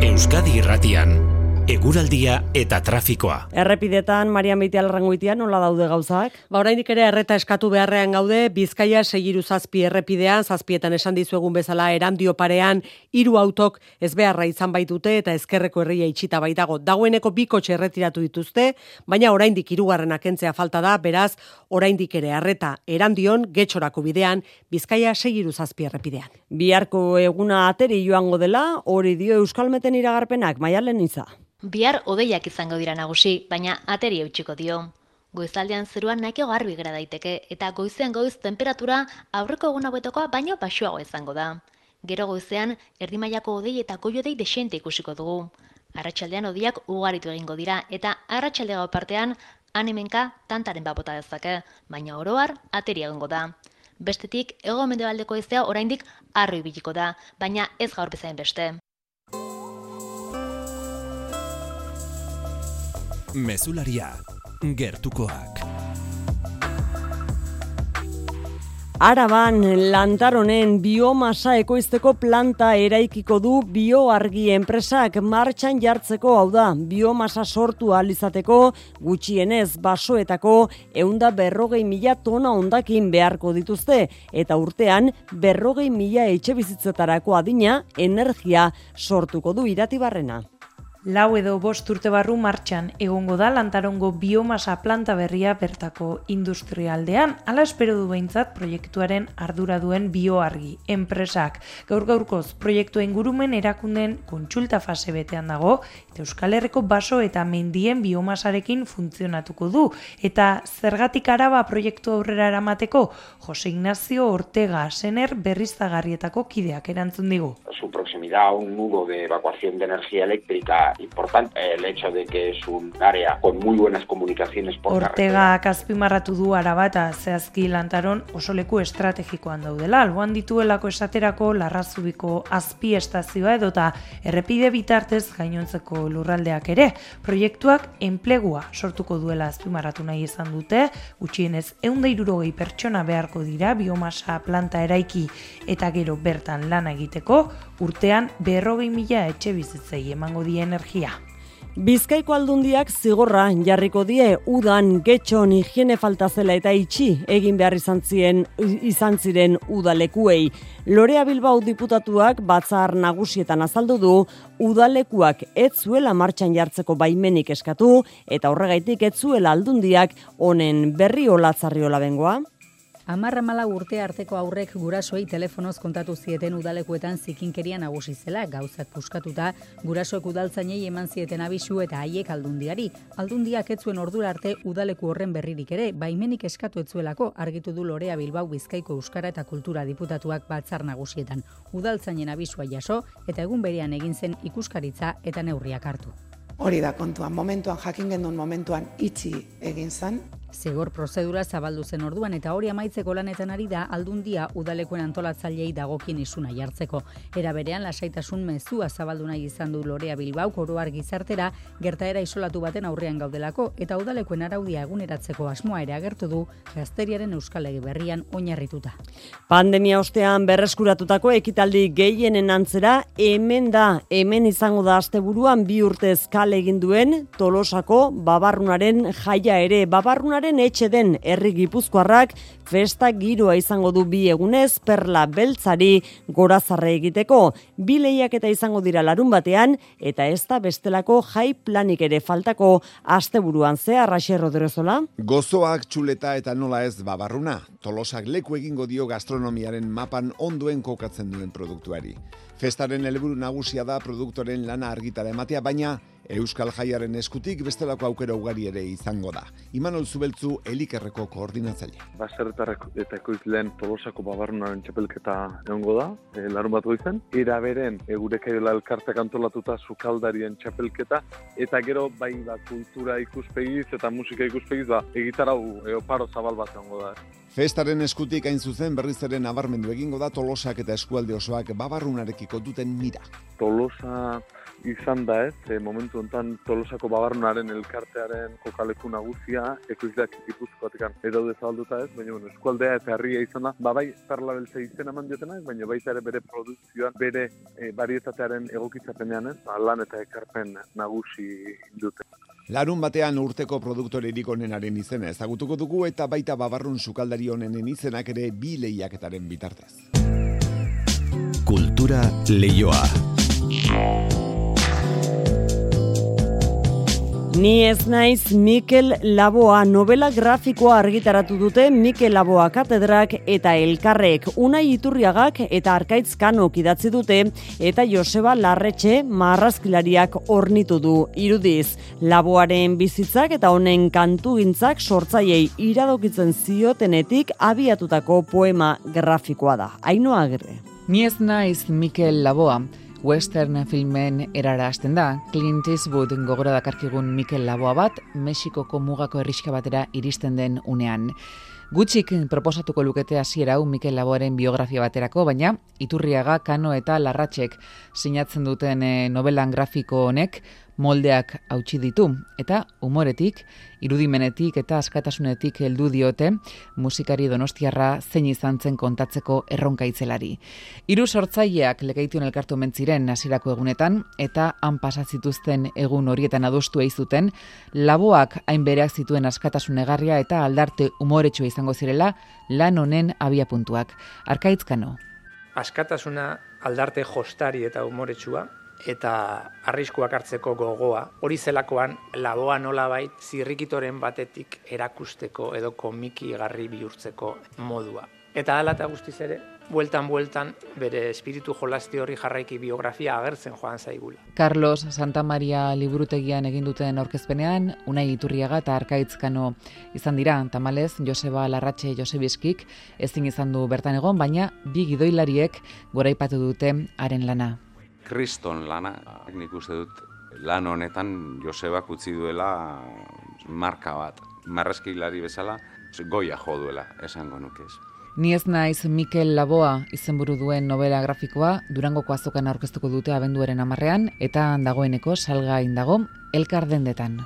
Euskadi Irratian eguraldia eta trafikoa. Errepidetan, Maria Mitial Rangoitia, nola daude gauzak? Ba, oraindik ere erreta eskatu beharrean gaude, Bizkaia segiru zazpi errepidean, zazpietan esan dizuegun bezala erandio parean, hiru autok ez beharra izan baitute eta ezkerreko herria itxita baitago. Dagoeneko biko erretiratu dituzte, baina oraindik hirugarren akentzea falta da, beraz, oraindik ere erreta erandion, getxorako bidean, Bizkaia segiru zazpi errepidean. Biharko eguna ateri joango dela, hori dio Euskalmeten iragarpenak, maialen iza. Bihar odeiak izango dira nagusi, baina ateri eutxiko dio. Goizaldean zeruan nahiko garbi gara daiteke eta goizean goiz temperatura aurreko egun hauetakoa baino basuago izango da. Gero goizean erdimaiako odei eta goiodei desente ikusiko dugu. Arratxaldean odiak ugaritu egingo dira eta arratsalde partean animenka tantaren babota dezake, baina oroar ateri egingo da. Bestetik, ego mendebaldeko iztea oraindik arroi biliko da, baina ez gaur bezain beste. Mezularia, gertukoak. Araban lantaronen biomasa ekoizteko planta eraikiko du bioargi enpresak martxan jartzeko hau da biomasa sortu alizateko gutxienez basoetako eunda berrogei mila tona ondakin beharko dituzte eta urtean berrogei mila etxe bizitzetarako adina energia sortuko du iratibarrena. Lau edo bost urte barru martxan egongo da lantarongo biomasa planta berria bertako industrialdean, ala espero du behintzat proiektuaren ardura duen bioargi, enpresak. Gaur gaurkoz, proiektu ingurumen erakunden kontsulta fase betean dago, eta Euskal Herriko baso eta mendien biomasarekin funtzionatuko du. Eta zergatik araba proiektu aurrera eramateko, Jose Ignacio Ortega sener berriztagarrietako kideak erantzun digu. Su proximidad a un nudo de evacuación de energía eléctrica importante el hecho de que es un área con muy buenas comunicaciones por Ortega azpimarratu du araba eta zehazki lantaron oso leku estrategikoan daudela. Alboan dituelako esaterako larrazubiko azpi estazioa edota errepide bitartez gainontzeko lurraldeak ere. Proiektuak enplegua sortuko duela azpimarratu nahi izan dute, gutxienez eunda irurogei pertsona beharko dira biomasa planta eraiki eta gero bertan lana egiteko, urtean berrogei mila etxe bizitzei emango dien energia. Bizkaiko aldundiak zigorra jarriko die udan getxon higiene falta zela eta itxi egin behar izan ziren izan ziren udalekuei. Lorea Bilbao diputatuak batzar nagusietan azaldu du udalekuak ez zuela martxan jartzeko baimenik eskatu eta horregaitik ez zuela aldundiak honen berri olatzarriola bengoa. Amarra mala urte arteko aurrek gurasoei telefonoz kontatu zieten udalekuetan zikinkeria nagusi zela, gauzak puskatuta, gurasoek udaltzainei eman zieten abisu eta haiek aldundiari. Aldundiak etzuen ordura arte udaleku horren berririk ere, baimenik eskatu etzuelako, argitu du Lorea Bilbao Bizkaiko Euskara eta Kultura diputatuak batzar nagusietan. Udaltzainen abisua jaso eta egun berean egin zen ikuskaritza eta neurriak hartu. Hori da kontuan, momentuan jakin gendun momentuan itxi egin zen, Zigor prozedura zabaldu zen orduan eta hori amaitzeko lanetan ari da aldundia udalekuen antolatzailei dagokien isuna jartzeko. Era berean lasaitasun mezua zabaldu nahi izan du Lorea Bilbao koroar gizartera gertaera isolatu baten aurrean gaudelako eta udalekuen araudia eguneratzeko asmoa ere agertu du gazteriaren euskalegi berrian oinarrituta. Pandemia ostean berreskuratutako ekitaldi gehienen antzera hemen da hemen izango da asteburuan bi urtez kale egin duen Tolosako babarrunaren jaia ere babarrunaren etxe den herri gipuzkoarrak festa giroa izango du bi egunez perla beltzari gorazarre egiteko. Bi eta izango dira larun batean eta ez da bestelako jai planik ere faltako asteburuan ze arraxe roderozola? Gozoak txuleta eta nola ez babarruna. Tolosak leku egingo dio gastronomiaren mapan onduen kokatzen duen produktuari. Festaren helburu nagusia da produktoren lana argitara ematea, baina Euskal Jaiaren eskutik bestelako aukera ugari ere izango da. Imanol Zubeltzu elikerreko koordinatzaile. Baserretarrek eta ekoizlen tolosako babarunaren txapelketa egongo da, e, larun bat goizen. Ira beren, egurekaiola elkartek antolatuta sukaldarien txapelketa, eta gero bai da kultura ikuspegiz eta musika ikuspegiz da, egitarau e, oparo zabal bat egongo da. Festaren eskutik hain zuzen berriz ere nabarmendu egingo da tolosak eta eskualde osoak babarrunarekiko duten mira. Tolosa izan da ez, e, momentu honetan Tolosako Babarnaren elkartearen kokaleku nagusia, ekoizleak gipuzkoatekan edaude zabalduta ez, baina bueno, eskualdea eta herria izan da, ba bai perla beltza izen eman diotena ez, baina baita ere bere produzioan, bere e, barietatearen egokitzapenean ez, ba, lan eta ekarpen nagusi dute. Larun batean urteko produktore onenaren izena ezagutuko dugu eta baita babarrun sukaldari honenen izenak ere bi lehiaketaren bitartez. Kultura leioa. Ni ez naiz Mikel Laboa novela grafikoa argitaratu dute Mikel Laboa katedrak eta elkarrek unai iturriagak eta arkaitz kanok idatzi dute eta Joseba Larretxe marrazkilariak ornitu du irudiz. Laboaren bizitzak eta honen kantugintzak sortzaiei iradokitzen ziotenetik abiatutako poema grafikoa da. Ainoa agirre. Ni ez naiz Mikel Laboa western filmen erara hasten da. Clint Eastwood gogora dakarkigun Mikel Laboa bat, Mexikoko mugako erriska batera iristen den unean. Gutxik proposatuko lukete hasiera hau Mikel Laboaren biografia baterako, baina Iturriaga, Kano eta Larratxek sinatzen duten eh, novelan grafiko honek moldeak hautsi ditu eta umoretik, irudimenetik eta askatasunetik heldu diote musikari Donostiarra zein izan zen kontatzeko erronka itzelari. Hiru sortzaileak legeitun elkartu mentziren hasierako egunetan eta han pasa zituzten egun horietan adostu zuten laboak hain bereak zituen askatasun egarria eta aldarte umoretsua izango zirela lan honen abiapuntuak. Arkaitzkano. Askatasuna aldarte jostari eta umoretsua eta arriskuak hartzeko gogoa. Hori zelakoan laboa nolabait zirrikitoren batetik erakusteko edo komiki garri bihurtzeko modua. Eta hala eta guztiz ere, bueltan bueltan bere espiritu jolasti hori jarraiki biografia agertzen joan zaigula. Carlos Santa Maria liburutegian egin duten aurkezpenean, Unai Iturriaga eta Arkaitzkano izan dira, tamalez Joseba Larratxe Josebiskik ezin izan du bertan egon, baina bi gidoilariek goraipatu dute haren lana kriston lana, nik uste dut lan honetan Josebak utzi duela marka bat. Marrezkilari bezala, goia jo duela, esango nuke ez. Ni ez naiz Mikel Laboa izenburu duen novela grafikoa Durangoko azokan aurkeztuko dute abenduaren amarrean eta dagoeneko salga indago elkar dendetan.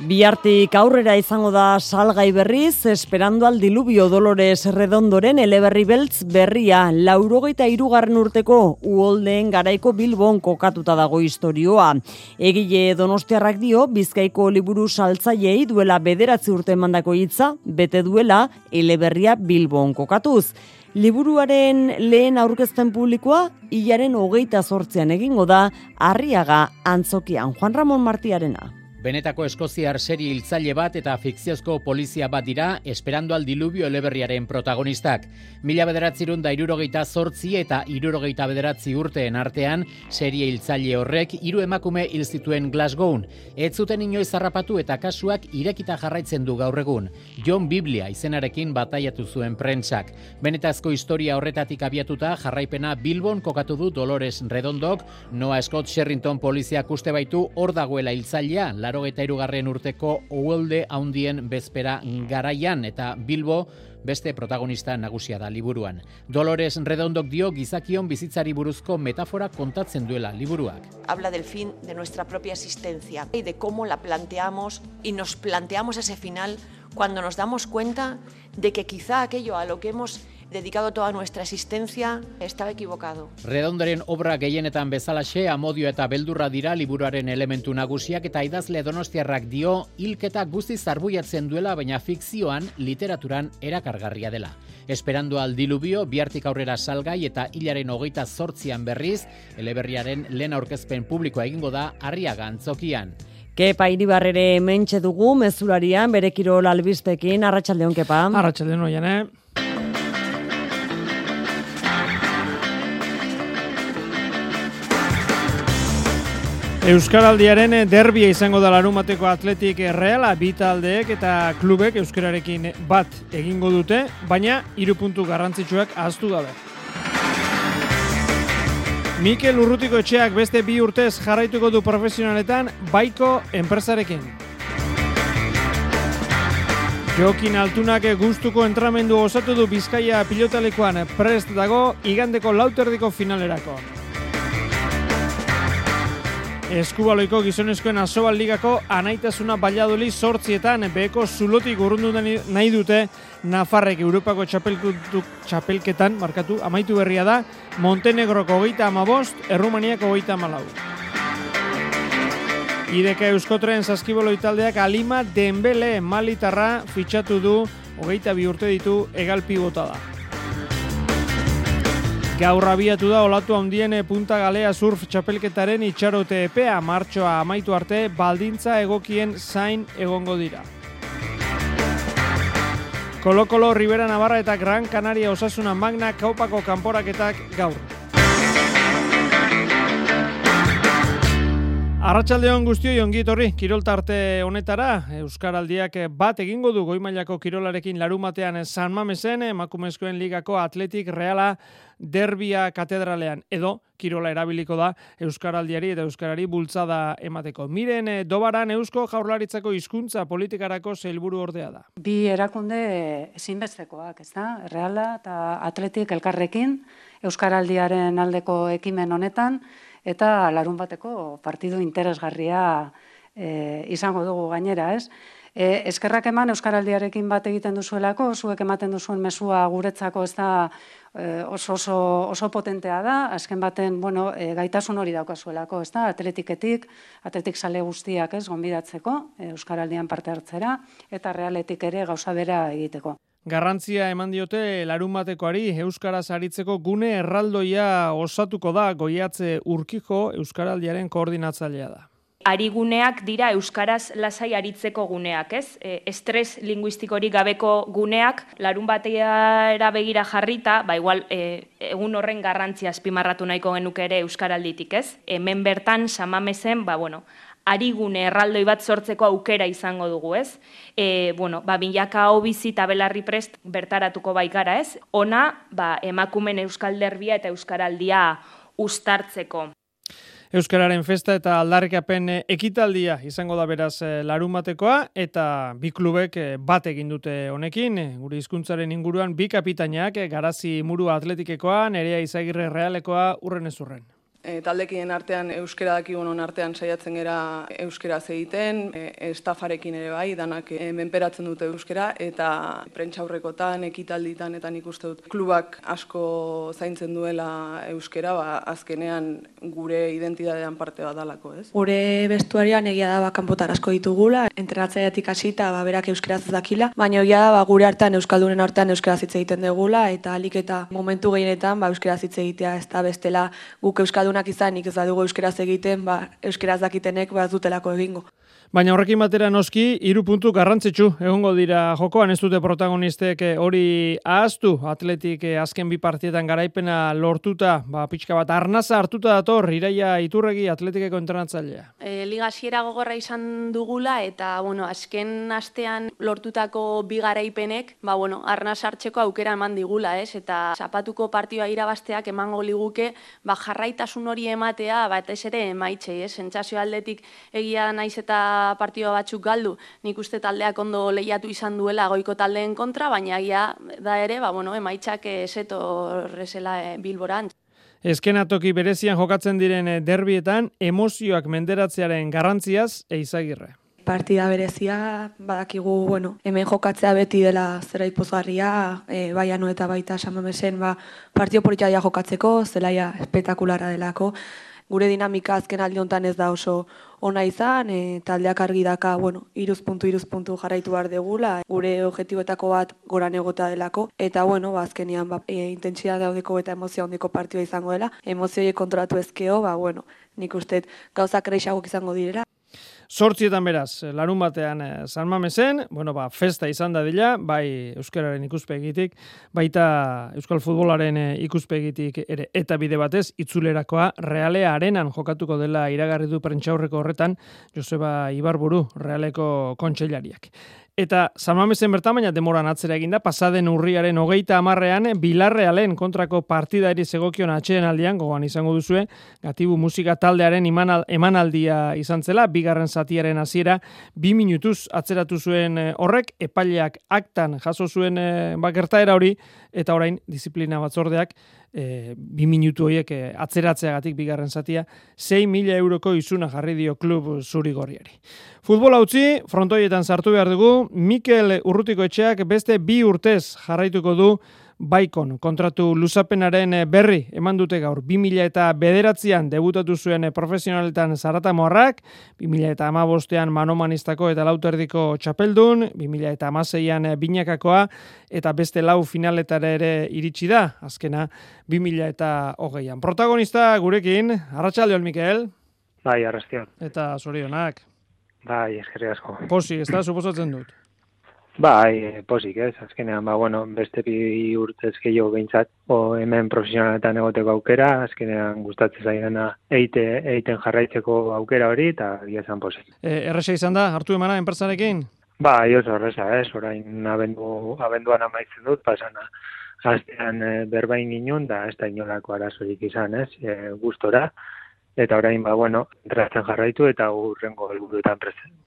Biartik aurrera izango da salgai berriz, esperando al diluvio Dolores Redondoren eleberri beltz berria, laurogeita irugarren urteko uoldeen garaiko bilbon kokatuta dago historioa. Egile donostiarrak dio, bizkaiko liburu saltzaiei duela bederatzi urte mandako hitza, bete duela eleberria bilbon kokatuz. Liburuaren lehen aurkezten publikoa, hilaren hogeita sortzean egingo da, arriaga antzokian, Juan Ramon Martiarena. Benetako Eskoziar serie hiltzaile bat eta fikziozko polizia bat dira esperando al diluvio eleberriaren protagonistak. Mila bederatzirun da irurogeita zortzi eta irurogeita bederatzi urteen artean serie hiltzaile horrek hiru emakume hil zituen Glasgow. Ez zuten inoiz harrapatu eta kasuak irekita jarraitzen du gaur egun. John Biblia izenarekin bataiatu zuen prentsak. Benetazko historia horretatik abiatuta jarraipena Bilbon kokatu du Dolores Redondok, Noah Scott Sherrington poliziak uste baitu hor dagoela hiltzailea laro eta irugarren urteko uolde haundien bezpera garaian eta Bilbo beste protagonista nagusia da liburuan. Dolores Redondok dio gizakion bizitzari buruzko metafora kontatzen duela liburuak. Habla del fin de nuestra propia existencia y de cómo la planteamos y nos planteamos ese final cuando nos damos cuenta de que quizá aquello a lo que hemos dedicado toda nuestra existencia, estaba equivocado. Redondoren obra gehienetan bezalaxe, amodio eta beldurra dira liburuaren elementu nagusiak eta idazle donostiarrak dio hilketa guzti zarbuiatzen duela baina fikzioan literaturan erakargarria dela. Esperando al diluvio, biartik aurrera salgai eta hilaren hogeita zortzian berriz, eleberriaren lehen aurkezpen publikoa egingo da harriaga antzokian. Kepa iribarrere mentxe dugu, mezularian, bere kirol albistekin, arratsaldeon kepa. Arratxaldeon oian, eh? Euskaraldiaren derbia izango da larumateko atletik reala bi taldeek eta klubek euskararekin bat egingo dute, baina hiru puntu garrantzitsuak ahaztu gabe. Mikel Urrutiko etxeak beste bi urtez jarraituko du profesionaletan baiko enpresarekin. Jokin Altunak gustuko entramendu osatu du Bizkaia pilotalekoan prest dago igandeko lauterdiko finalerako. Eskubaloiko gizonezkoen asobal ligako anaitasuna baliadoli sortzietan beheko zulotik urrundu nahi dute Nafarrek Europako txapelketan, markatu, amaitu berria da, Montenegroko goita amabost, Errumaniako goita amalau. Ideka Euskotren saskibolo italdeak Alima Denbele Malitarra fitxatu du, hogeita bi urte ditu, egalpi bota da. Gaur abiatu da olatu handien punta galea surf txapelketaren itxarote epea martxoa amaitu arte baldintza egokien zain egongo dira. Kolo-kolo, Ribera Navarra eta Gran Canaria osasuna magna kaupako kanporaketak gaur. Arratxaldeon guztioi ongi kiroltarte honetara, Euskaraldiak bat egingo du goimailako kirolarekin larumatean San Mamesen, emakumezkoen ligako atletik reala derbia katedralean, edo kirola erabiliko da Euskaraldiari eta Euskarari bultzada emateko. Miren, eh, dobaran Eusko jaurlaritzako hizkuntza politikarako zeilburu ordea da. Bi erakunde ezinbestekoak, ez da? Reala eta atletik elkarrekin Euskaraldiaren aldeko ekimen honetan, eta larun bateko partidu interesgarria e, izango dugu gainera, ez? E, eskerrak eman Euskaraldiarekin bat egiten duzuelako, zuek ematen duzuen mesua guretzako ez da e, oso, oso, oso potentea da, azken baten bueno, e, gaitasun hori daukazuelako, ez da, atletiketik, atletik sale guztiak ez, gonbidatzeko, e, Euskaraldian parte hartzera, eta realetik ere gauza bera egiteko. Garrantzia eman diote larun batekoari Euskaraz aritzeko gune erraldoia osatuko da goiatze urkiko Euskaraldiaren koordinatzailea da. Ariguneak dira Euskaraz lasai aritzeko guneak, ez? E, estres linguistikorik gabeko guneak, larun bateara begira jarrita, ba igual e, egun horren garrantzia azpimarratu nahiko genuke ere Euskaralditik, ez? Hemen bertan, samamezen, ba bueno, arigune erraldoi bat sortzeko aukera izango dugu, ez? E, bueno, ba, bilaka hau bizi eta belarri prest bertaratuko baikara, ez? Ona, ba, emakumen euskal derbia eta euskaraldia ustartzeko. Euskararen festa eta aldarrikapen ekitaldia izango da beraz eh, larumatekoa eta bi klubek eh, bat egin dute honekin, gure hizkuntzaren inguruan bi kapitainak, garazi muru atletikekoa, nerea izagirre realekoa urren ez urren. E, taldekien artean euskera dakigun artean saiatzen gera euskera egiten, e, estafarekin ere bai, danak e, menperatzen dute euskera, eta prentxaurrekotan, ekitalditan, eta nik uste dut klubak asko zaintzen duela euskera, ba, azkenean gure identitatean parte bat dalako, ez? Gure bestuarian egia da kanpotar asko ditugula, entrenatzaiatik hasita ba, berak euskeraz dakila, baina egia da ba, gure artean euskaldunen artean euskaraz hitz egiten degula, eta alik eta momentu gehienetan ba, euskaraz hitz egitea ez da bestela guk euskaldun euskaldunak izanik ez badugu euskeraz egiten, ba, euskeraz dakitenek ba, dutelako egingo. Baina horrekin batera noski, hiru puntu garrantzitsu egongo dira jokoan ez dute protagonistek eh, hori ahaztu, atletik eh, azken bi partietan garaipena lortuta, ba, pixka bat arnaza hartuta dator, iraia iturregi atletikeko entrenatzailea. E, Liga hasiera gogorra izan dugula eta bueno, azken astean lortutako bi garaipenek, ba, bueno, arnaza hartzeko aukera eman digula, ez? Eta zapatuko partioa irabasteak emango liguke, ba, jarraitasun hori ematea, bat ez ere emaitxe, ez? Sentsazio aldetik egia naiz eta partioa batzuk galdu, nik uste taldeak ondo lehiatu izan duela goiko taldeen kontra, baina agia da ere, ba, bueno, emaitzak eseto horrezela e, bilborantz. Eskenatoki berezian jokatzen diren derbietan, emozioak menderatzearen garrantziaz eizagirre. Partida berezia, badakigu, bueno, hemen jokatzea beti dela zera ipozgarria, e, baiano eta baita samamesen, ba, partio politaia jokatzeko, zelaia espetakulara delako, gure dinamika azken aldi hontan ez da oso ona izan, e, taldeak argi daka, bueno, iruz puntu, iruz puntu jarraitu behar degula, gure objektiboetako bat goran egota delako, eta bueno, ba, azkenian, ba, e, intentsia daudeko eta emozio handiko partioa izango dela, emozioiek kontrolatu ezkeo, ba, bueno, nik uste gauzak ereixagok izango direra. Sortzietan beraz, larun batean eh, San Mamesen, bueno, ba, festa izan da dila, bai Euskararen ikuspegitik, baita Euskal Futbolaren eh, ikuspegitik ere, eta bide batez, itzulerakoa realea arenan jokatuko dela iragarri du prentxaurreko horretan, Joseba Ibarburu, realeko kontseilariak. Eta Samamesen bertan baina demoran atzera eginda, pasaden urriaren hogeita amarrean, Bilarrealen kontrako partida eri zegokion atxeen aldian, gogoan izango duzue, gatibu musika taldearen emanaldia izan zela, bigarren zatiaren hasiera bi minutuz atzeratu zuen eh, horrek, epaileak aktan jaso zuen eh, bakertaera hori, eta orain disiplina batzordeak e, bi minutu horiek e, atzeratzeagatik bigarren zatia, 6 mila euroko izuna jarri dio klub zuri gorriari. Futbol utzi, frontoietan sartu behar dugu, Mikel Urrutiko etxeak beste bi urtez jarraituko du Baikon kontratu luzapenaren eh, berri eman dute gaur 2000 eta bederatzean debutatu zuen eh, profesionaletan zarata morrak, 2000 eta amabostean manomanistako eta lauterdiko txapeldun, 2000 eta amaseian eh, binakakoa eta beste lau finaletara ere iritsi da, azkena 2000 eta hogeian. Protagonista gurekin, Arratxaldeon Mikel. Bai, arrastion. Eta zorionak. Bai, eskerri asko. Posi, ez da, suposatzen dut. Bai, e, posik ez, azkenean, ba, bueno, beste bi urtez gehiago behintzat, o hemen profesionaletan egoteko aukera, azkenean gustatzen zaidana eite, eiten jarraitzeko aukera hori, eta gira zan posik. E, erresa izan da, hartu emana, enpresarekin? Ba, oso erresa, ez, orain abendu, abenduan amaitzen dut, pasana, aztean e, berbain inun, da ez da inolako arazorik izan, ez, e, gustora, eta orain ba bueno, entratzen jarraitu eta urrengo helburuetan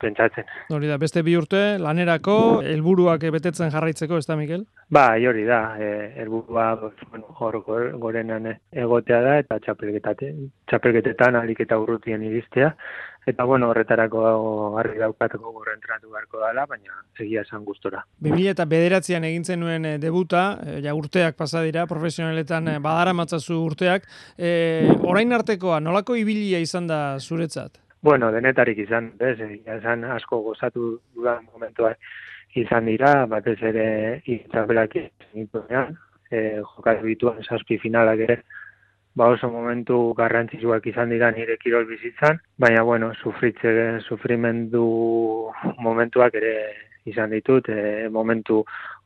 pentsatzen. Hori da, beste bi urte lanerako helburuak betetzen jarraitzeko, ez da Mikel? Ba, hori da, eh helburua bueno, hor gorenan egotea da eta txapelketetan alik eta urrutien iristea Eta bueno, horretarako harri daukateko gorren tratu beharko dela, baina egia esan gustora. 2000 eta bederatzean egintzen nuen eh, debuta, e, ja urteak pasa dira, profesionaletan e, badara matzazu urteak. E, orain artekoa, nolako ibilia izan da zuretzat? Bueno, denetarik izan, bez, egia esan asko gozatu dudan momentua izan dira, batez ere itzabelak izan dituenean, e, jokatu bituan saspi finalak ere, ba oso momentu garrantzitsuak izan dira nire kirol bizitzan, baina bueno, sufritze, sufrimendu momentuak ere izan ditut, e, momentu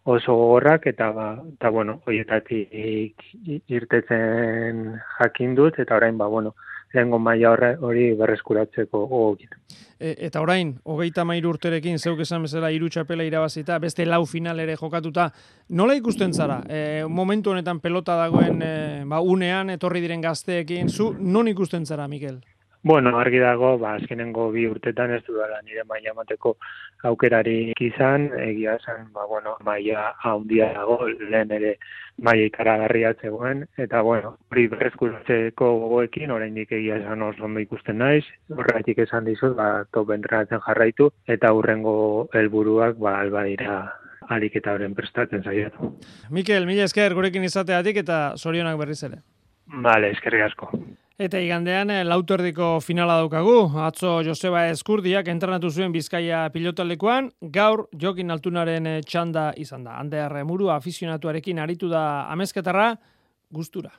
oso gogorrak eta ba, eta bueno, hoietatik irtetzen jakin dut eta orain ba bueno, lehengo maila hori berreskuratzeko gogokit. E, eta orain, hogeita mairu urterekin, zeuk esan bezala iru txapela irabazita, beste lau final ere jokatuta, nola ikusten zara? E, momentu honetan pelota dagoen e, ba, unean, etorri diren gazteekin, zu non ikusten zara, Mikel? Bueno, argi dago, ba, azkenengo bi urtetan ez dudala nire maila mateko aukerari izan, egia esan, ba, bueno, maila haundia dago, lehen ere maila ikaragarria zegoen, eta, bueno, hori berrezkuratzeko gogoekin, oraindik egia esan oso ondo ikusten naiz, horregatik esan dizut, ba, top entrenatzen jarraitu, eta hurrengo helburuak ba, alba dira alik eta horren prestatzen zaiatu. Mikel, mila esker gurekin izateatik eta zorionak berriz ere. Vale, eskerri asko. Eta igandean, eh, lautuerdiko finala daukagu. Atzo Joseba Eskurdiak entrenatu zuen Bizkaia pilotalekuan, gaur Jokin Altunaren eh, txanda izan da. Hande muru afizionatuarekin aritu da amezketarra, gustura.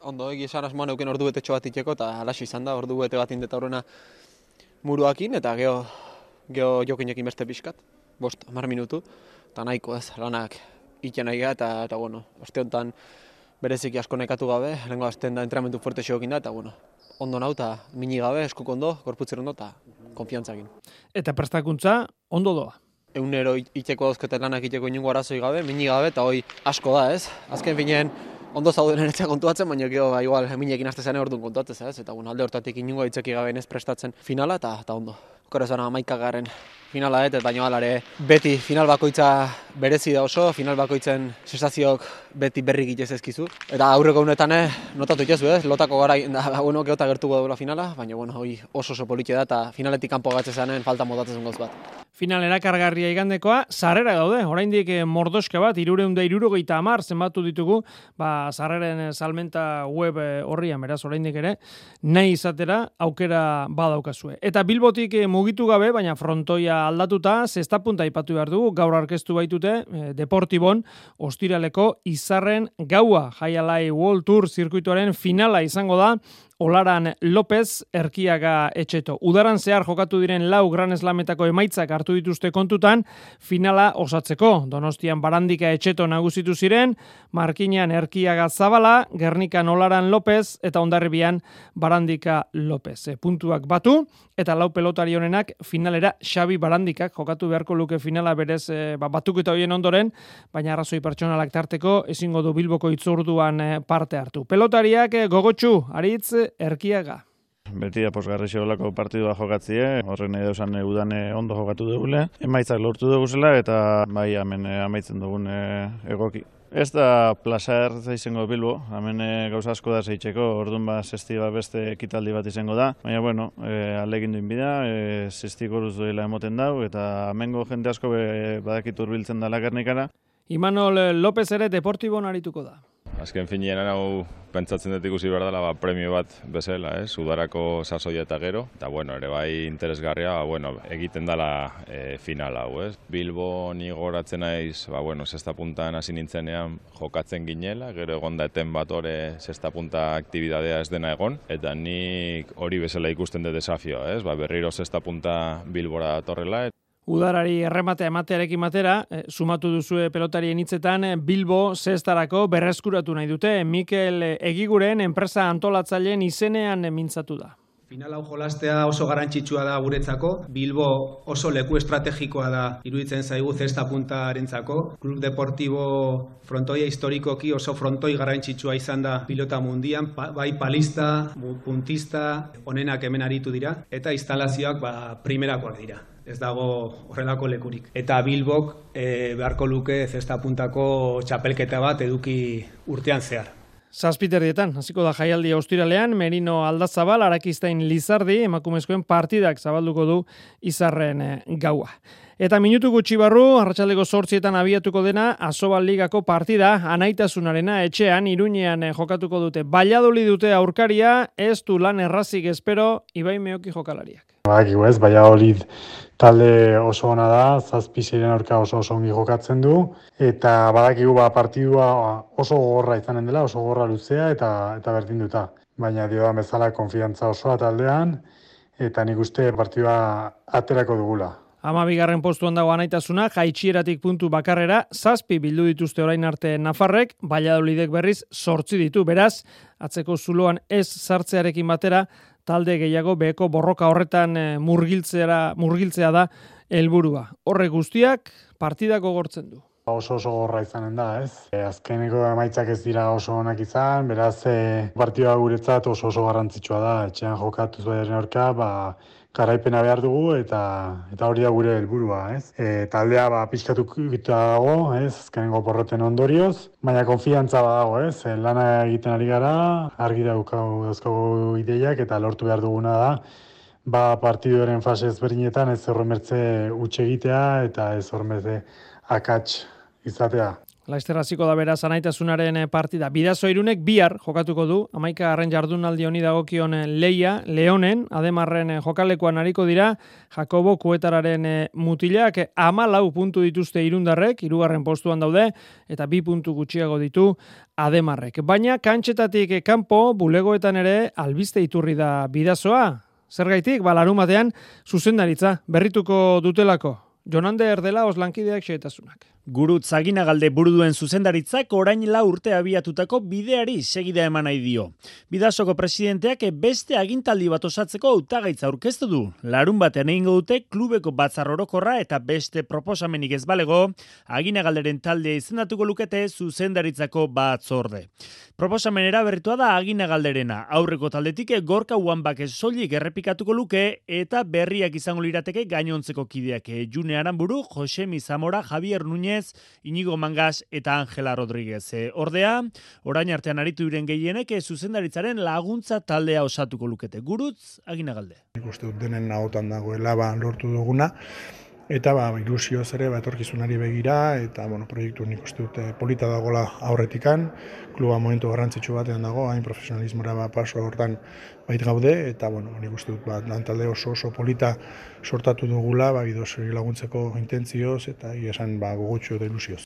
Ondo, egi esan asmoan euken ordu bete bat iteko, eta alaxi izan da, ordu bete bat indeta horrena muruakin, eta geho, geho Jokinekin beste pixkat, bost, mar minutu, eta nahiko ez, lanak iten nahi eta, eta bueno, oste honetan, bereziki asko nekatu gabe, lehenko azten da entramentu fuerte xeokin da, eta bueno, ondo nau, eta mini gabe, eskuk ondo, korputzer ondo, eta konfiantzakin. Eta prestakuntza, ondo doa? Egunero iteko dauzkete lanak iteko inungo arazoi gabe, mini gabe, eta hoi asko da, ez? Azken finean, ondo zauden eretzea kontuatzen, baina gero, ba, igual, minekin azte zen orduan kontuatzen, ez? Eta bueno, alde hortatik inungo itzeki gabe ez prestatzen finala, eta, eta ondo. Korazona amaikagarren finala et, baina alare beti final bakoitza berezi da oso, final bakoitzen sensazioak beti berri gitez ezkizu. Eta aurreko honetan eh, notatu itezu, eh? lotako gara, da, ba, bueno, geota gertuko daula finala, baina bueno, hoi oso oso politxe da, eta finaletik kanpo gatzezanen falta motatzen goz bat. Final erakargarria igandekoa, sarrera gaude, oraindik eh, mordoska bat, irureunda irurogeita amar, zenbatu ditugu, ba, sarreren eh, salmenta web eh, horrian, beraz, oraindik ere, nahi izatera, aukera badaukazue. Eta bilbotik mugitu gabe, baina frontoia aldatuta, zesta punta ipatu behar dugu, gaur arkeztu baitute, Deportibon, ostiraleko izarren gaua, jaialai World Tour zirkuituaren finala izango da, Olaran López Erkiaga etxeto. Udaran zehar jokatu diren lau Gran Eslametako emaitzak hartu dituzte kontutan, finala osatzeko. Donostian Barandika etxeto nagusitu ziren, Markinan Erkiaga Zabala, Gernikan Olaran López eta Ondarribian Barandika López. E, puntuak batu eta lau pelotari honenak finalera Xabi Barandikak jokatu beharko luke finala berez e, ba, batuk eta hoien ondoren, baina arrazoi pertsonalak tarteko ezingo du Bilboko itzorduan e, parte hartu. Pelotariak e, gogotsu, aritz, erkiaga. Beti da posgarri xeolako partidua jokatzie, horren nahi dausan udane ondo jokatu dugule. Emaitzak lortu dugu zela eta bai hemen eh, amaitzen dugun eh, egoki. Ez da placer izango bilbo, hemen eh, gauza asko da zeitzeko, orduan ba zesti beste ekitaldi bat izango da. Baina bueno, e, alegin duin bida, e, zesti goruz duela emoten dau, eta hemengo jende asko be, badakit urbiltzen da lagernikara. Imanol López ere deportibon arituko da. Azken finean hau pentsatzen dut ikusi behar dela ba, premio bat bezala, eh? udarako sasoia eta gero, eta bueno, ere bai interesgarria, ba, bueno, egiten dela e, final hau, ez? Bilbo ni goratzen naiz, ba, bueno, sexta puntan hasi nintzenean jokatzen ginela, gero egon da eten bat ore sexta punta aktibidadea ez dena egon, eta nik hori bezala ikusten de desafioa, ez? Ba, berriro sexta punta Bilbora datorrela, Udarari errematea ematearekin batera, e, sumatu duzue pelotarien hitzetan eh, Bilbo zestarako berreskuratu nahi dute. Mikel Egiguren enpresa antolatzaileen izenean mintzatu da. Final hau jolastea oso garantzitsua da guretzako. Bilbo oso leku estrategikoa da iruditzen zaigu zesta puntarentzako. Klub Deportibo frontoia historikoki oso frontoi garantzitsua izan da pilota mundian, bai palista, puntista, onenak hemen aritu dira, eta instalazioak ba, primerakoak dira ez dago horrelako lekurik. Eta Bilbok e, beharko luke zesta puntako txapelketa bat eduki urtean zehar. Zazpiter dietan, hasiko da jaialdi austiralean, Merino Aldazabal, Arakistain Lizardi, emakumezkoen partidak zabalduko du izarren eh, gaua. Eta minutu gutxi barru, arratsaldeko sortzietan abiatuko dena, Asobal Ligako partida, anaitasunarena etxean, iruñean eh, jokatuko dute. Baiadoli dute aurkaria, ez du lan errazik espero, Ibai Meoki jokalariak. Bakigu ez, Baiadolid talde oso ona da, zazpi zeiren aurka oso oso ongi jokatzen du, eta badakigu ba, partidua oso gogorra izanen dela, oso gogorra luzea eta eta berdin duta. Baina dio da bezala konfiantza osoa taldean, eta nik uste partidua aterako dugula. Ama bigarren postuan dago anaitasuna, jaitxieratik puntu bakarrera, zazpi bildu dituzte orain arte Nafarrek, Valladolidek berriz sortzi ditu, beraz, atzeko zuloan ez sartzearekin batera, talde gehiago beheko borroka horretan e, murgiltzea, murgiltzea da helburua. Horre guztiak partidako gortzen du. Oso oso gorra izanen da, ez? E, azkeneko emaitzak ez dira oso onak izan, beraz e, partidua guretzat oso oso garrantzitsua da. Etxean jokatu zuaren aurka, ba, garaipena behar dugu eta eta hori da gure helburua, ez? E, taldea ba pizkatu dago, ez? Azkenengo porroten ondorioz, baina konfiantza badago, ez? E, lana egiten ari gara, argi daukagu dauzkagu ideiak eta lortu behar duguna da ba partidoren fase ezberdinetan ez horremertze utxe egitea eta ez horremertze akats izatea. Laister hasiko da beraz anaitasunaren eh, partida. Bidazo irunek bihar jokatuko du. Amaika arren jardunaldi honi dagokion eh, leia, leonen, ademarren eh, jokalekuan hariko dira, Jakobo kuetararen mutilak ama lau puntu dituzte irundarrek, irugarren postuan daude, eta bi puntu gutxiago ditu ademarrek. Baina kantxetatik kanpo bulegoetan ere albiste iturri da bidazoa. Zergaitik, balarumatean zuzendaritza berrituko dutelako. Jonande erdela oslankideak xeetasunak. Gurut zaginagalde buruduen zuzendaritzak orain la urte abiatutako bideari segida eman nahi dio. Bidasoko presidenteak beste agintaldi bat osatzeko hautagaitza aurkeztu du. Larun batean egingo dute klubeko batzar orokorra eta beste proposamenik ez balego, aginagalderen taldea izendatuko lukete zuzendaritzako batzorde. Proposamenera berritua da aginagalderena. Aurreko taldetik gorka uanbak soilik errepikatuko luke eta berriak izango lirateke gainontzeko kideak. June Aramburu, Jose Mizamora, Javier Núñez Núñez, Inigo Mangas eta Angela Rodríguez. E, ordea, orain artean aritu diren gehienek zuzendaritzaren laguntza taldea osatuko lukete. Gurutz, agina galde. Ikuste dut denen nahotan dagoela ba, lortu duguna, eta ba, ilusio zere ba, etorkizunari begira, eta bueno, proiektu nik uste dute polita dagoela aurretikan, kluba momentu garrantzitsu batean dago, hain profesionalismora ba, paso hortan bait gaude, eta bueno, nik uste dut ba, lantalde oso oso polita sortatu dugula, ba, laguntzeko intentzioz, eta esan ba, gogotxo eta ilusioz.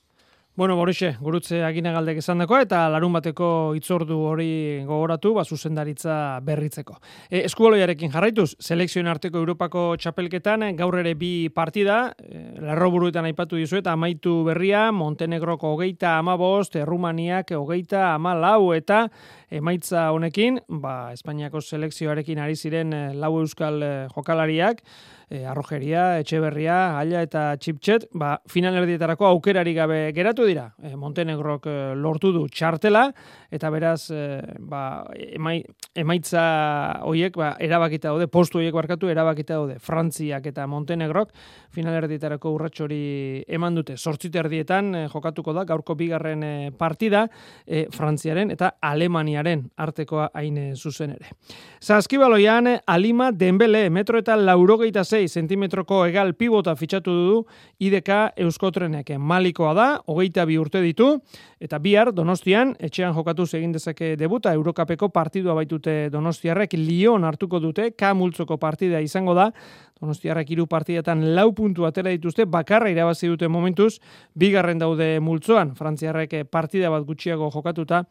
Bueno, Borixe, gurutze agina galdek esan dako, eta larun bateko itzordu hori gogoratu, ba, zuzendaritza berritzeko. E, eskualoiarekin jarraituz, selekzioen arteko Europako txapelketan, gaur ere bi partida, e, larro buruetan aipatu dizu, eta amaitu berria, Montenegroko hogeita ama bost, Errumaniak hogeita ama lau, eta emaitza honekin, ba, Espainiako selekzioarekin ari ziren e, lau euskal e, jokalariak, e, arrojeria, etxeberria, aila eta txiptxet, ba, final erdietarako aukerari gabe geratu dira. E, Montenegrok e, lortu du txartela, eta beraz, e, ba, emai, emaitza hoiek ba, erabakita daude, postu hoiek barkatu erabakita daude. Frantziak eta Montenegrok final erdietarako urratxori eman dute. Sortzite erdietan e, jokatuko da, gaurko bigarren partida, e, Frantziaren eta Alemaniaren artekoa hain zuzen ere. Zaskibaloian, Alima Denbele, metro eta laurogeita 6 zentimetroko egal pibota fitxatu du IDK Euskotrenek. Malikoa da, hogeita bi urte ditu, eta bihar Donostian, etxean jokatu egin dezake debuta, Eurokapeko partidua baitute Donostiarrek, Lyon hartuko dute, K multzoko partida izango da, Donostiarrak hiru partidatan lau puntu atera dituzte, bakarra irabazi dute momentuz, bigarren daude multzoan, Frantziarrek partida bat gutxiago jokatuta,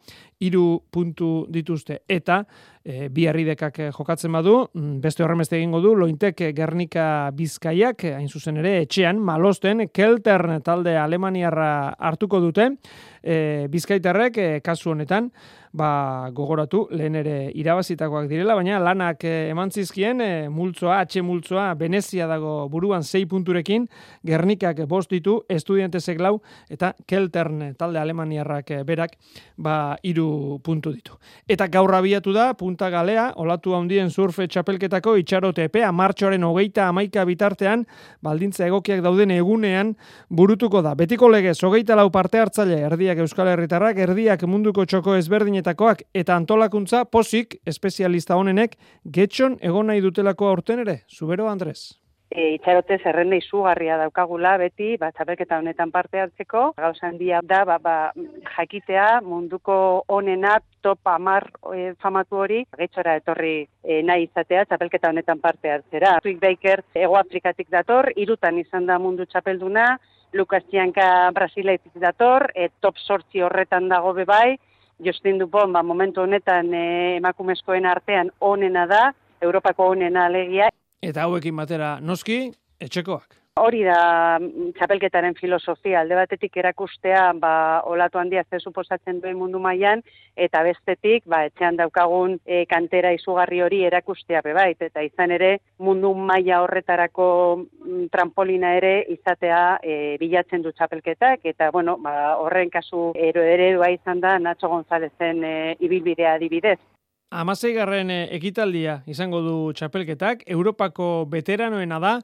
hiru puntu dituzte. Eta, e, bi herridekak jokatzen badu, mm, beste horremeste egingo du, lointek Gernika Bizkaiak, hain zuzen ere, etxean, malosten, Keltern talde Alemaniarra hartuko dute, e, Bizkaitarrek, e, kasu honetan, ba, gogoratu lehen ere irabazitakoak direla, baina lanak eh, eman zizkien, e, multzoa, atxe multzoa, Venezia dago buruan sei punturekin, Gernikak bost ditu, estudiantesek lau, eta Keltern talde Alemaniarrak eh, berak, ba, iru puntu ditu. Eta gaur abiatu da, punta galea, olatu handien surfe txapelketako itxarote epea, martxoaren hogeita amaika bitartean, baldintza egokiak dauden egunean, burutuko da. Betiko legez, hogeita lau parte hartzaile, erdiak Euskal Herritarrak, erdiak munduko txoko ezberdin horietakoak eta antolakuntza posik espezialista honenek getxon egon nahi dutelako aurten ere, Zubero Andres. E, itxarote zerrenda izugarria daukagula beti, ba, txapelketa honetan parte hartzeko, gauza handia da, ba, ba, jakitea munduko onena top amar e, famatu hori, getxora etorri e, nahi izatea txapelketa honetan parte hartzera. Twig Baker Ego Afrikatik dator, irutan izan da mundu txapelduna, Lukas Tianka Brasileitik dator, e, top sortzi horretan dago bebai, Justin Dupont, ba, momentu honetan e, emakumezkoen artean onena da, Europako onena alegia. Eta hauekin batera noski, etxekoak. Hori da mm, txapelketaren filosofia, alde batetik erakustea ba, olatu handia ze suposatzen duen mundu mailan eta bestetik ba, etxean daukagun e, kantera izugarri hori erakustea bebait, eta izan ere mundu maila horretarako mm, trampolina ere izatea e, bilatzen du txapelketak, eta bueno, ba, horren kasu ero ere izan da Nacho Gonzalezen e, ibilbidea adibidez. Amasei garren e, ekitaldia izango du txapelketak, Europako veteranoena da,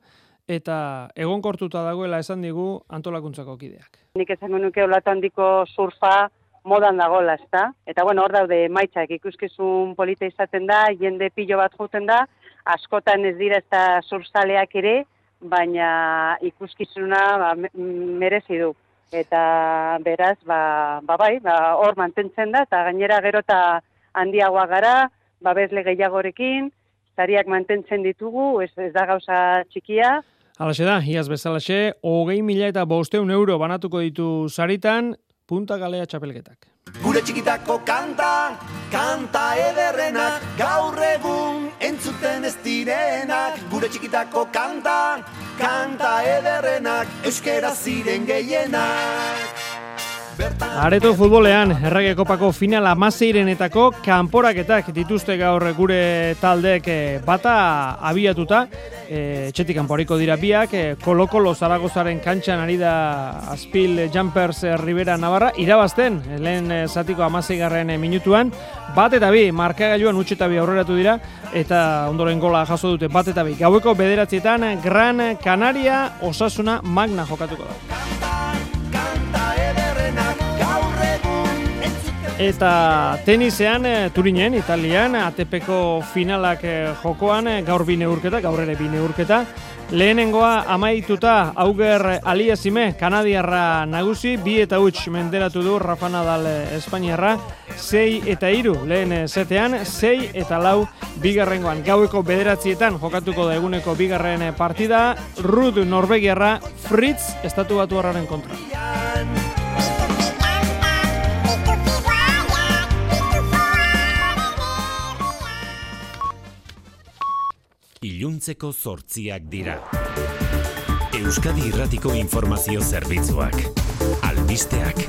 eta egonkortuta dagoela esan digu antolakuntzako kideak. Nik esango nuke olatu handiko surfa modan dagoela, ezta? Eta bueno, hor daude maitzak ikuskizun polita izaten da, jende pilo bat juten da, askotan ez dira ezta sursaleak ere, baina ikuskizuna ba, merezi du. Eta beraz, ba, ba bai, ba, hor mantentzen da, eta gainera gero eta handiagoa gara, babesle gehiagorekin, zariak mantentzen ditugu, ez, ez da gauza txikia, Halaxe da, iaz bezalaxe, hogei mila eta bosteun euro banatuko ditu saritan, punta galea txapelketak. Gure txikitako kanta, kanta ederrenak, gaur egun entzuten ez direnak. Gure txikitako kanta, kanta ederrenak, euskera ziren gehienak. Areto futbolean, errege kopako final amaseirenetako kanporaketak dituzte gaur gure taldek eh, bata abiatuta, e, txetik kanporiko dira biak, e, kolokolo zaragozaren kantxan ari da Azpil Jumpers Rivera Navarra, irabazten, lehen zatiko amaseigarren minutuan, bat eta bi, markagailuan utxe eta bi aurreratu dira, eta ondoren gola jaso dute bat eta bi. Gaueko bederatzietan, Gran Canaria osasuna magna jokatuko da. Eta tenisean, eh, Turinen, Italian, ATPko finalak eh, jokoan, eh, gaur bine urketa, gaur ere bine urketa. Lehenengoa amaituta auger aliazime, kanadiarra nagusi, bi eta huts menderatu du Rafa Nadal Espainiarra, sei eta iru lehen zetean, sei eta lau bigarrengoan. Gaueko bederatzietan jokatuko da eguneko bigarren partida, Rud Norvegiarra, Fritz, estatu batu kontra. Iluntzeko zortziak dira. Euskadi Irratiko Informazio Zerbitzuak. Albisteak.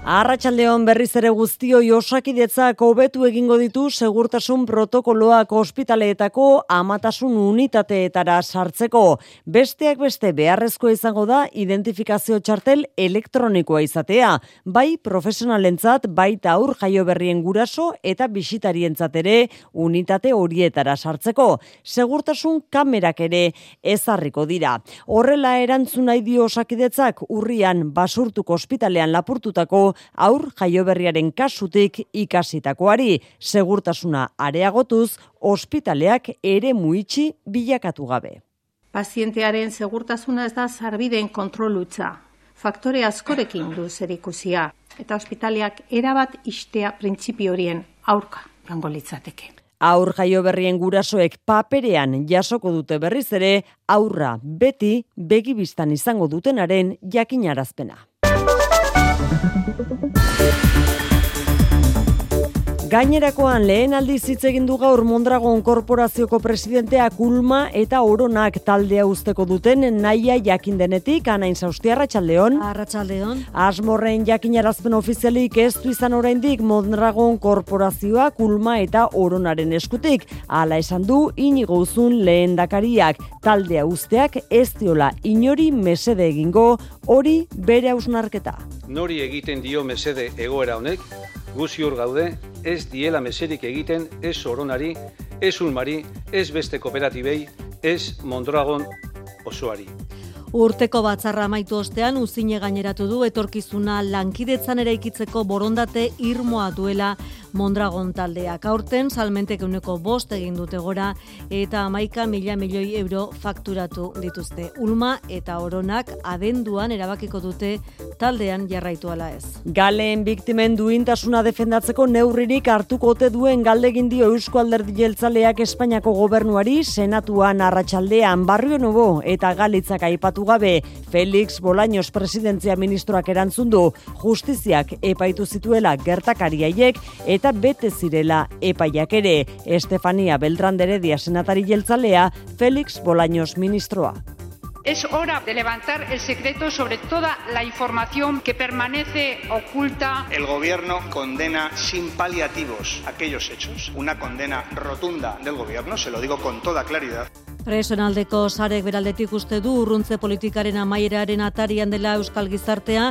Arratxaldeon berriz ere guztioi osakidetzak hobetu egingo ditu segurtasun protokoloak ospitaleetako amatasun unitateetara sartzeko. Besteak beste beharrezko izango da identifikazio txartel elektronikoa izatea, bai profesionalentzat baita aur jaio berrien guraso eta bisitarientzat ere unitate horietara sartzeko. Segurtasun kamerak ere ezarriko dira. Horrela erantzun nahi dio osakidetzak urrian basurtuko ospitalean lapurtutako aur jaioberriaren kasutik ikasitakoari segurtasuna areagotuz ospitaleak ere muitxi bilakatu gabe. Pazientearen segurtasuna ez da sarbideen kontrolutza. Faktore askorekin du zerikusia eta ospitaleak erabat istea printzipio horien aurka rango litzateke. Aur jaio berrien gurasoek paperean jasoko dute berriz ere, aurra beti begibistan izango dutenaren jakinarazpena. Música Gainerakoan lehen aldiz hitz egin du gaur Mondragon korporazioko presidentea Kulma eta Oronak taldea usteko duten naia jakin denetik anain zaustia Arratsaldeon. Arratsaldeon. Asmorren jakinarazpen ofizialik ez du izan oraindik Mondragon korporazioa Kulma eta Oronaren eskutik. Hala esan du inigo uzun lehen dakariak taldea usteak ez diola inori mesede egingo hori bere hausnarketa. Nori egiten dio mesede egoera honek, guziur gaude, ez diela meserik egiten, ez oronari, ez ulmari, ez beste kooperatibei, ez Mondragon osoari. Urteko batzarra amaitu ostean uzine gaineratu du etorkizuna lankidetzan eraikitzeko borondate irmoa duela Mondragon taldeak. Aurten salmentek uneko bost egin dute gora eta amaika mila milioi euro fakturatu dituzte. Ulma eta oronak adenduan erabakiko dute taldean jarraitu ala ez. Galeen biktimen duintasuna defendatzeko neurririk hartuko ote duen galdegin dio Eusko Alderdi Jeltzaleak Espainiako gobernuari senatuan arratsaldean barrio nubo eta galitzak aipatu gabe Felix Bolaños presidentzia ministroak erantzun du justiziak epaitu zituela gertakariaiek eta bete zirela epaiak ere. Estefania Beltrán de Heredia senatari jeltzalea, Félix Bolaños ministroa. Es hora de levantar el secreto sobre toda la información que permanece oculta. El gobierno condena sin paliativos aquellos hechos. Una condena rotunda del gobierno, se lo digo con toda claridad. Presonaldeko sarek beraldetik uste du urruntze politikaren amaieraren atarian dela Euskal Gizartea,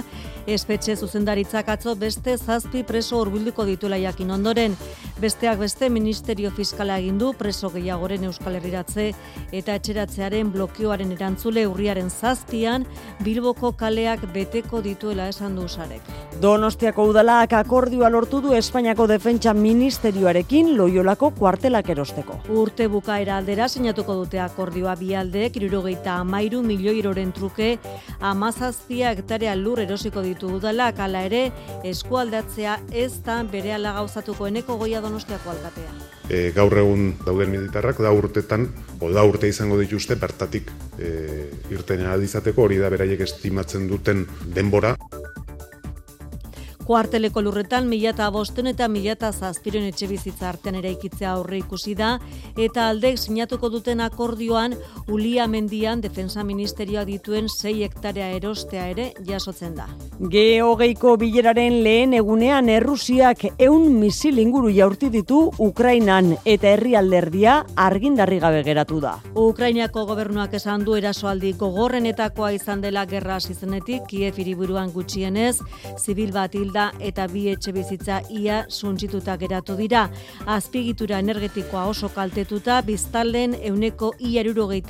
espetxe zuzendaritzak atzo beste zazpi preso urbilduko dituela jakin ondoren. Besteak beste Ministerio Fiskala egin du preso gehiagoren Euskal Herriratze eta etxeratzearen blokioaren erantzule urriaren zazpian Bilboko kaleak beteko dituela esan du sarek. Donostiako udalak akordioa lortu du Espainiako Defentsa Ministerioarekin loiolako kuartelak erosteko. Urte bukaera aldera sinatuko dute akordioa bialdeek irurogeita amairu milioiroren truke amazazpia hektarea lur erosiko ditu udalak ala ere eskualdatzea ez da bere ala gauzatuko eneko goia donostiako alkatea. E, gaur egun dauden militarrak da urtetan, o da urte izango dituzte bertatik e, irten adizateko hori da beraiek estimatzen duten denbora. Kuarteleko lurretan mila eta bosten eta mila eta zazpiren etxe bizitza artean eraikitzea aurre ikusi da, eta aldek sinatuko duten akordioan Ulia Mendian Defensa Ministerioa dituen 6 hektarea erostea ere jasotzen da. Geogeiko bileraren lehen egunean Errusiak eun misil inguru jaurti ditu Ukrainan eta herrialderdia argindarri gabe geratu da. Ukrainiako gobernuak esan du erasoaldi gogorrenetakoa izan dela gerra zizenetik Kiev hiriburuan gutxienez, zibil bat hilda eta bi etxe bizitza ia suntzituta geratu dira. Azpigitura energetikoa oso kaltetuta, biztalen euneko ia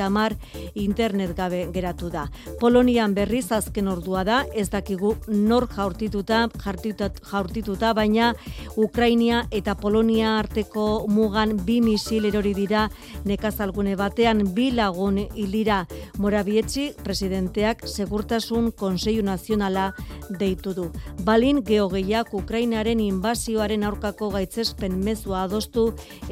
mar internet gabe geratu da. Polonian berriz azken ordua da, ez dakigu nor jaurtituta, jaurtituta, baina Ukrainia eta Polonia arteko mugan bi misil erori dira nekazalgune batean bi lagun hilira Morabietzi presidenteak segurtasun Konseilu Nazionala deitu du. Balin geogeiak Ukrainaren inbazioaren aurkako gaitzespen mezua adostu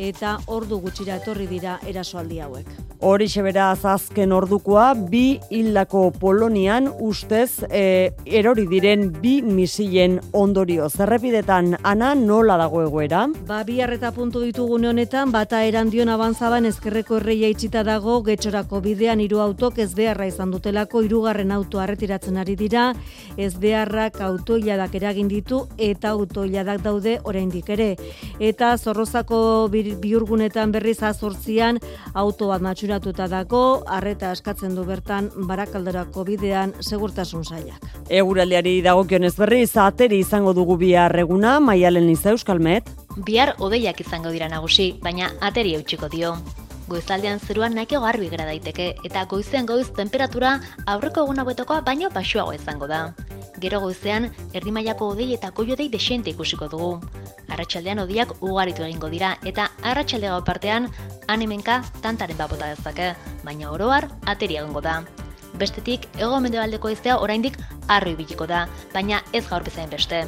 eta ordu gutxira etorri dira erasoaldi hauek. Hori beraz azken ordukoa, bi hildako Polonian ustez e, erori diren bi misilen ondorio. Zerrepidetan, ana nola dago egoera? Ba, bi harreta puntu ditugune honetan, bata erandion abantzaban ezkerreko erreia itxita dago, getxorako bidean hiru autok ez beharra izan dutelako, hirugarren auto arretiratzen ari dira, ez beharrak autoiladak eragin ditu, eta autoiladak daude oraindik ere. Eta zorrozako biurgunetan berriz azortzian, auto bat matxuratuta dago, arreta eskatzen du bertan barakalderako bidean segurtasun sailak. Eguraldiari dagokionez berriz ateri izango dugu bihar eguna Maialen Liza Euskalmet. Bihar odeiak izango dira nagusi, baina ateri eutxiko dio. Goizaldean zeruan nahiko garbi gara daiteke eta goizean goiz temperatura aurreko egun hauetakoa baino basuago izango da. Gero goizean erdi mailako odei eta koiodei desente ikusiko dugu. Arratsaldean odiak ugaritu egingo dira eta arratsalde gau partean animenka tantaren babota dezake, baina oroar ateria egongo da. Bestetik, ego mendebaldeko iztea oraindik arroi bitiko da, baina ez gaur bezain beste.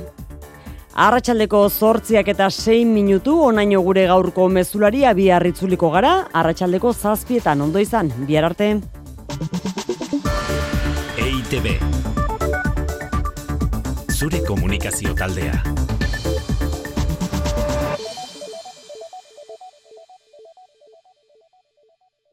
Arratxaldeko zortziak eta sein minutu onaino gure gaurko mezulari abi harritzuliko gara, arratsaldeko zazpietan ondo izan, bihar arte. EITB Zure komunikazio taldea.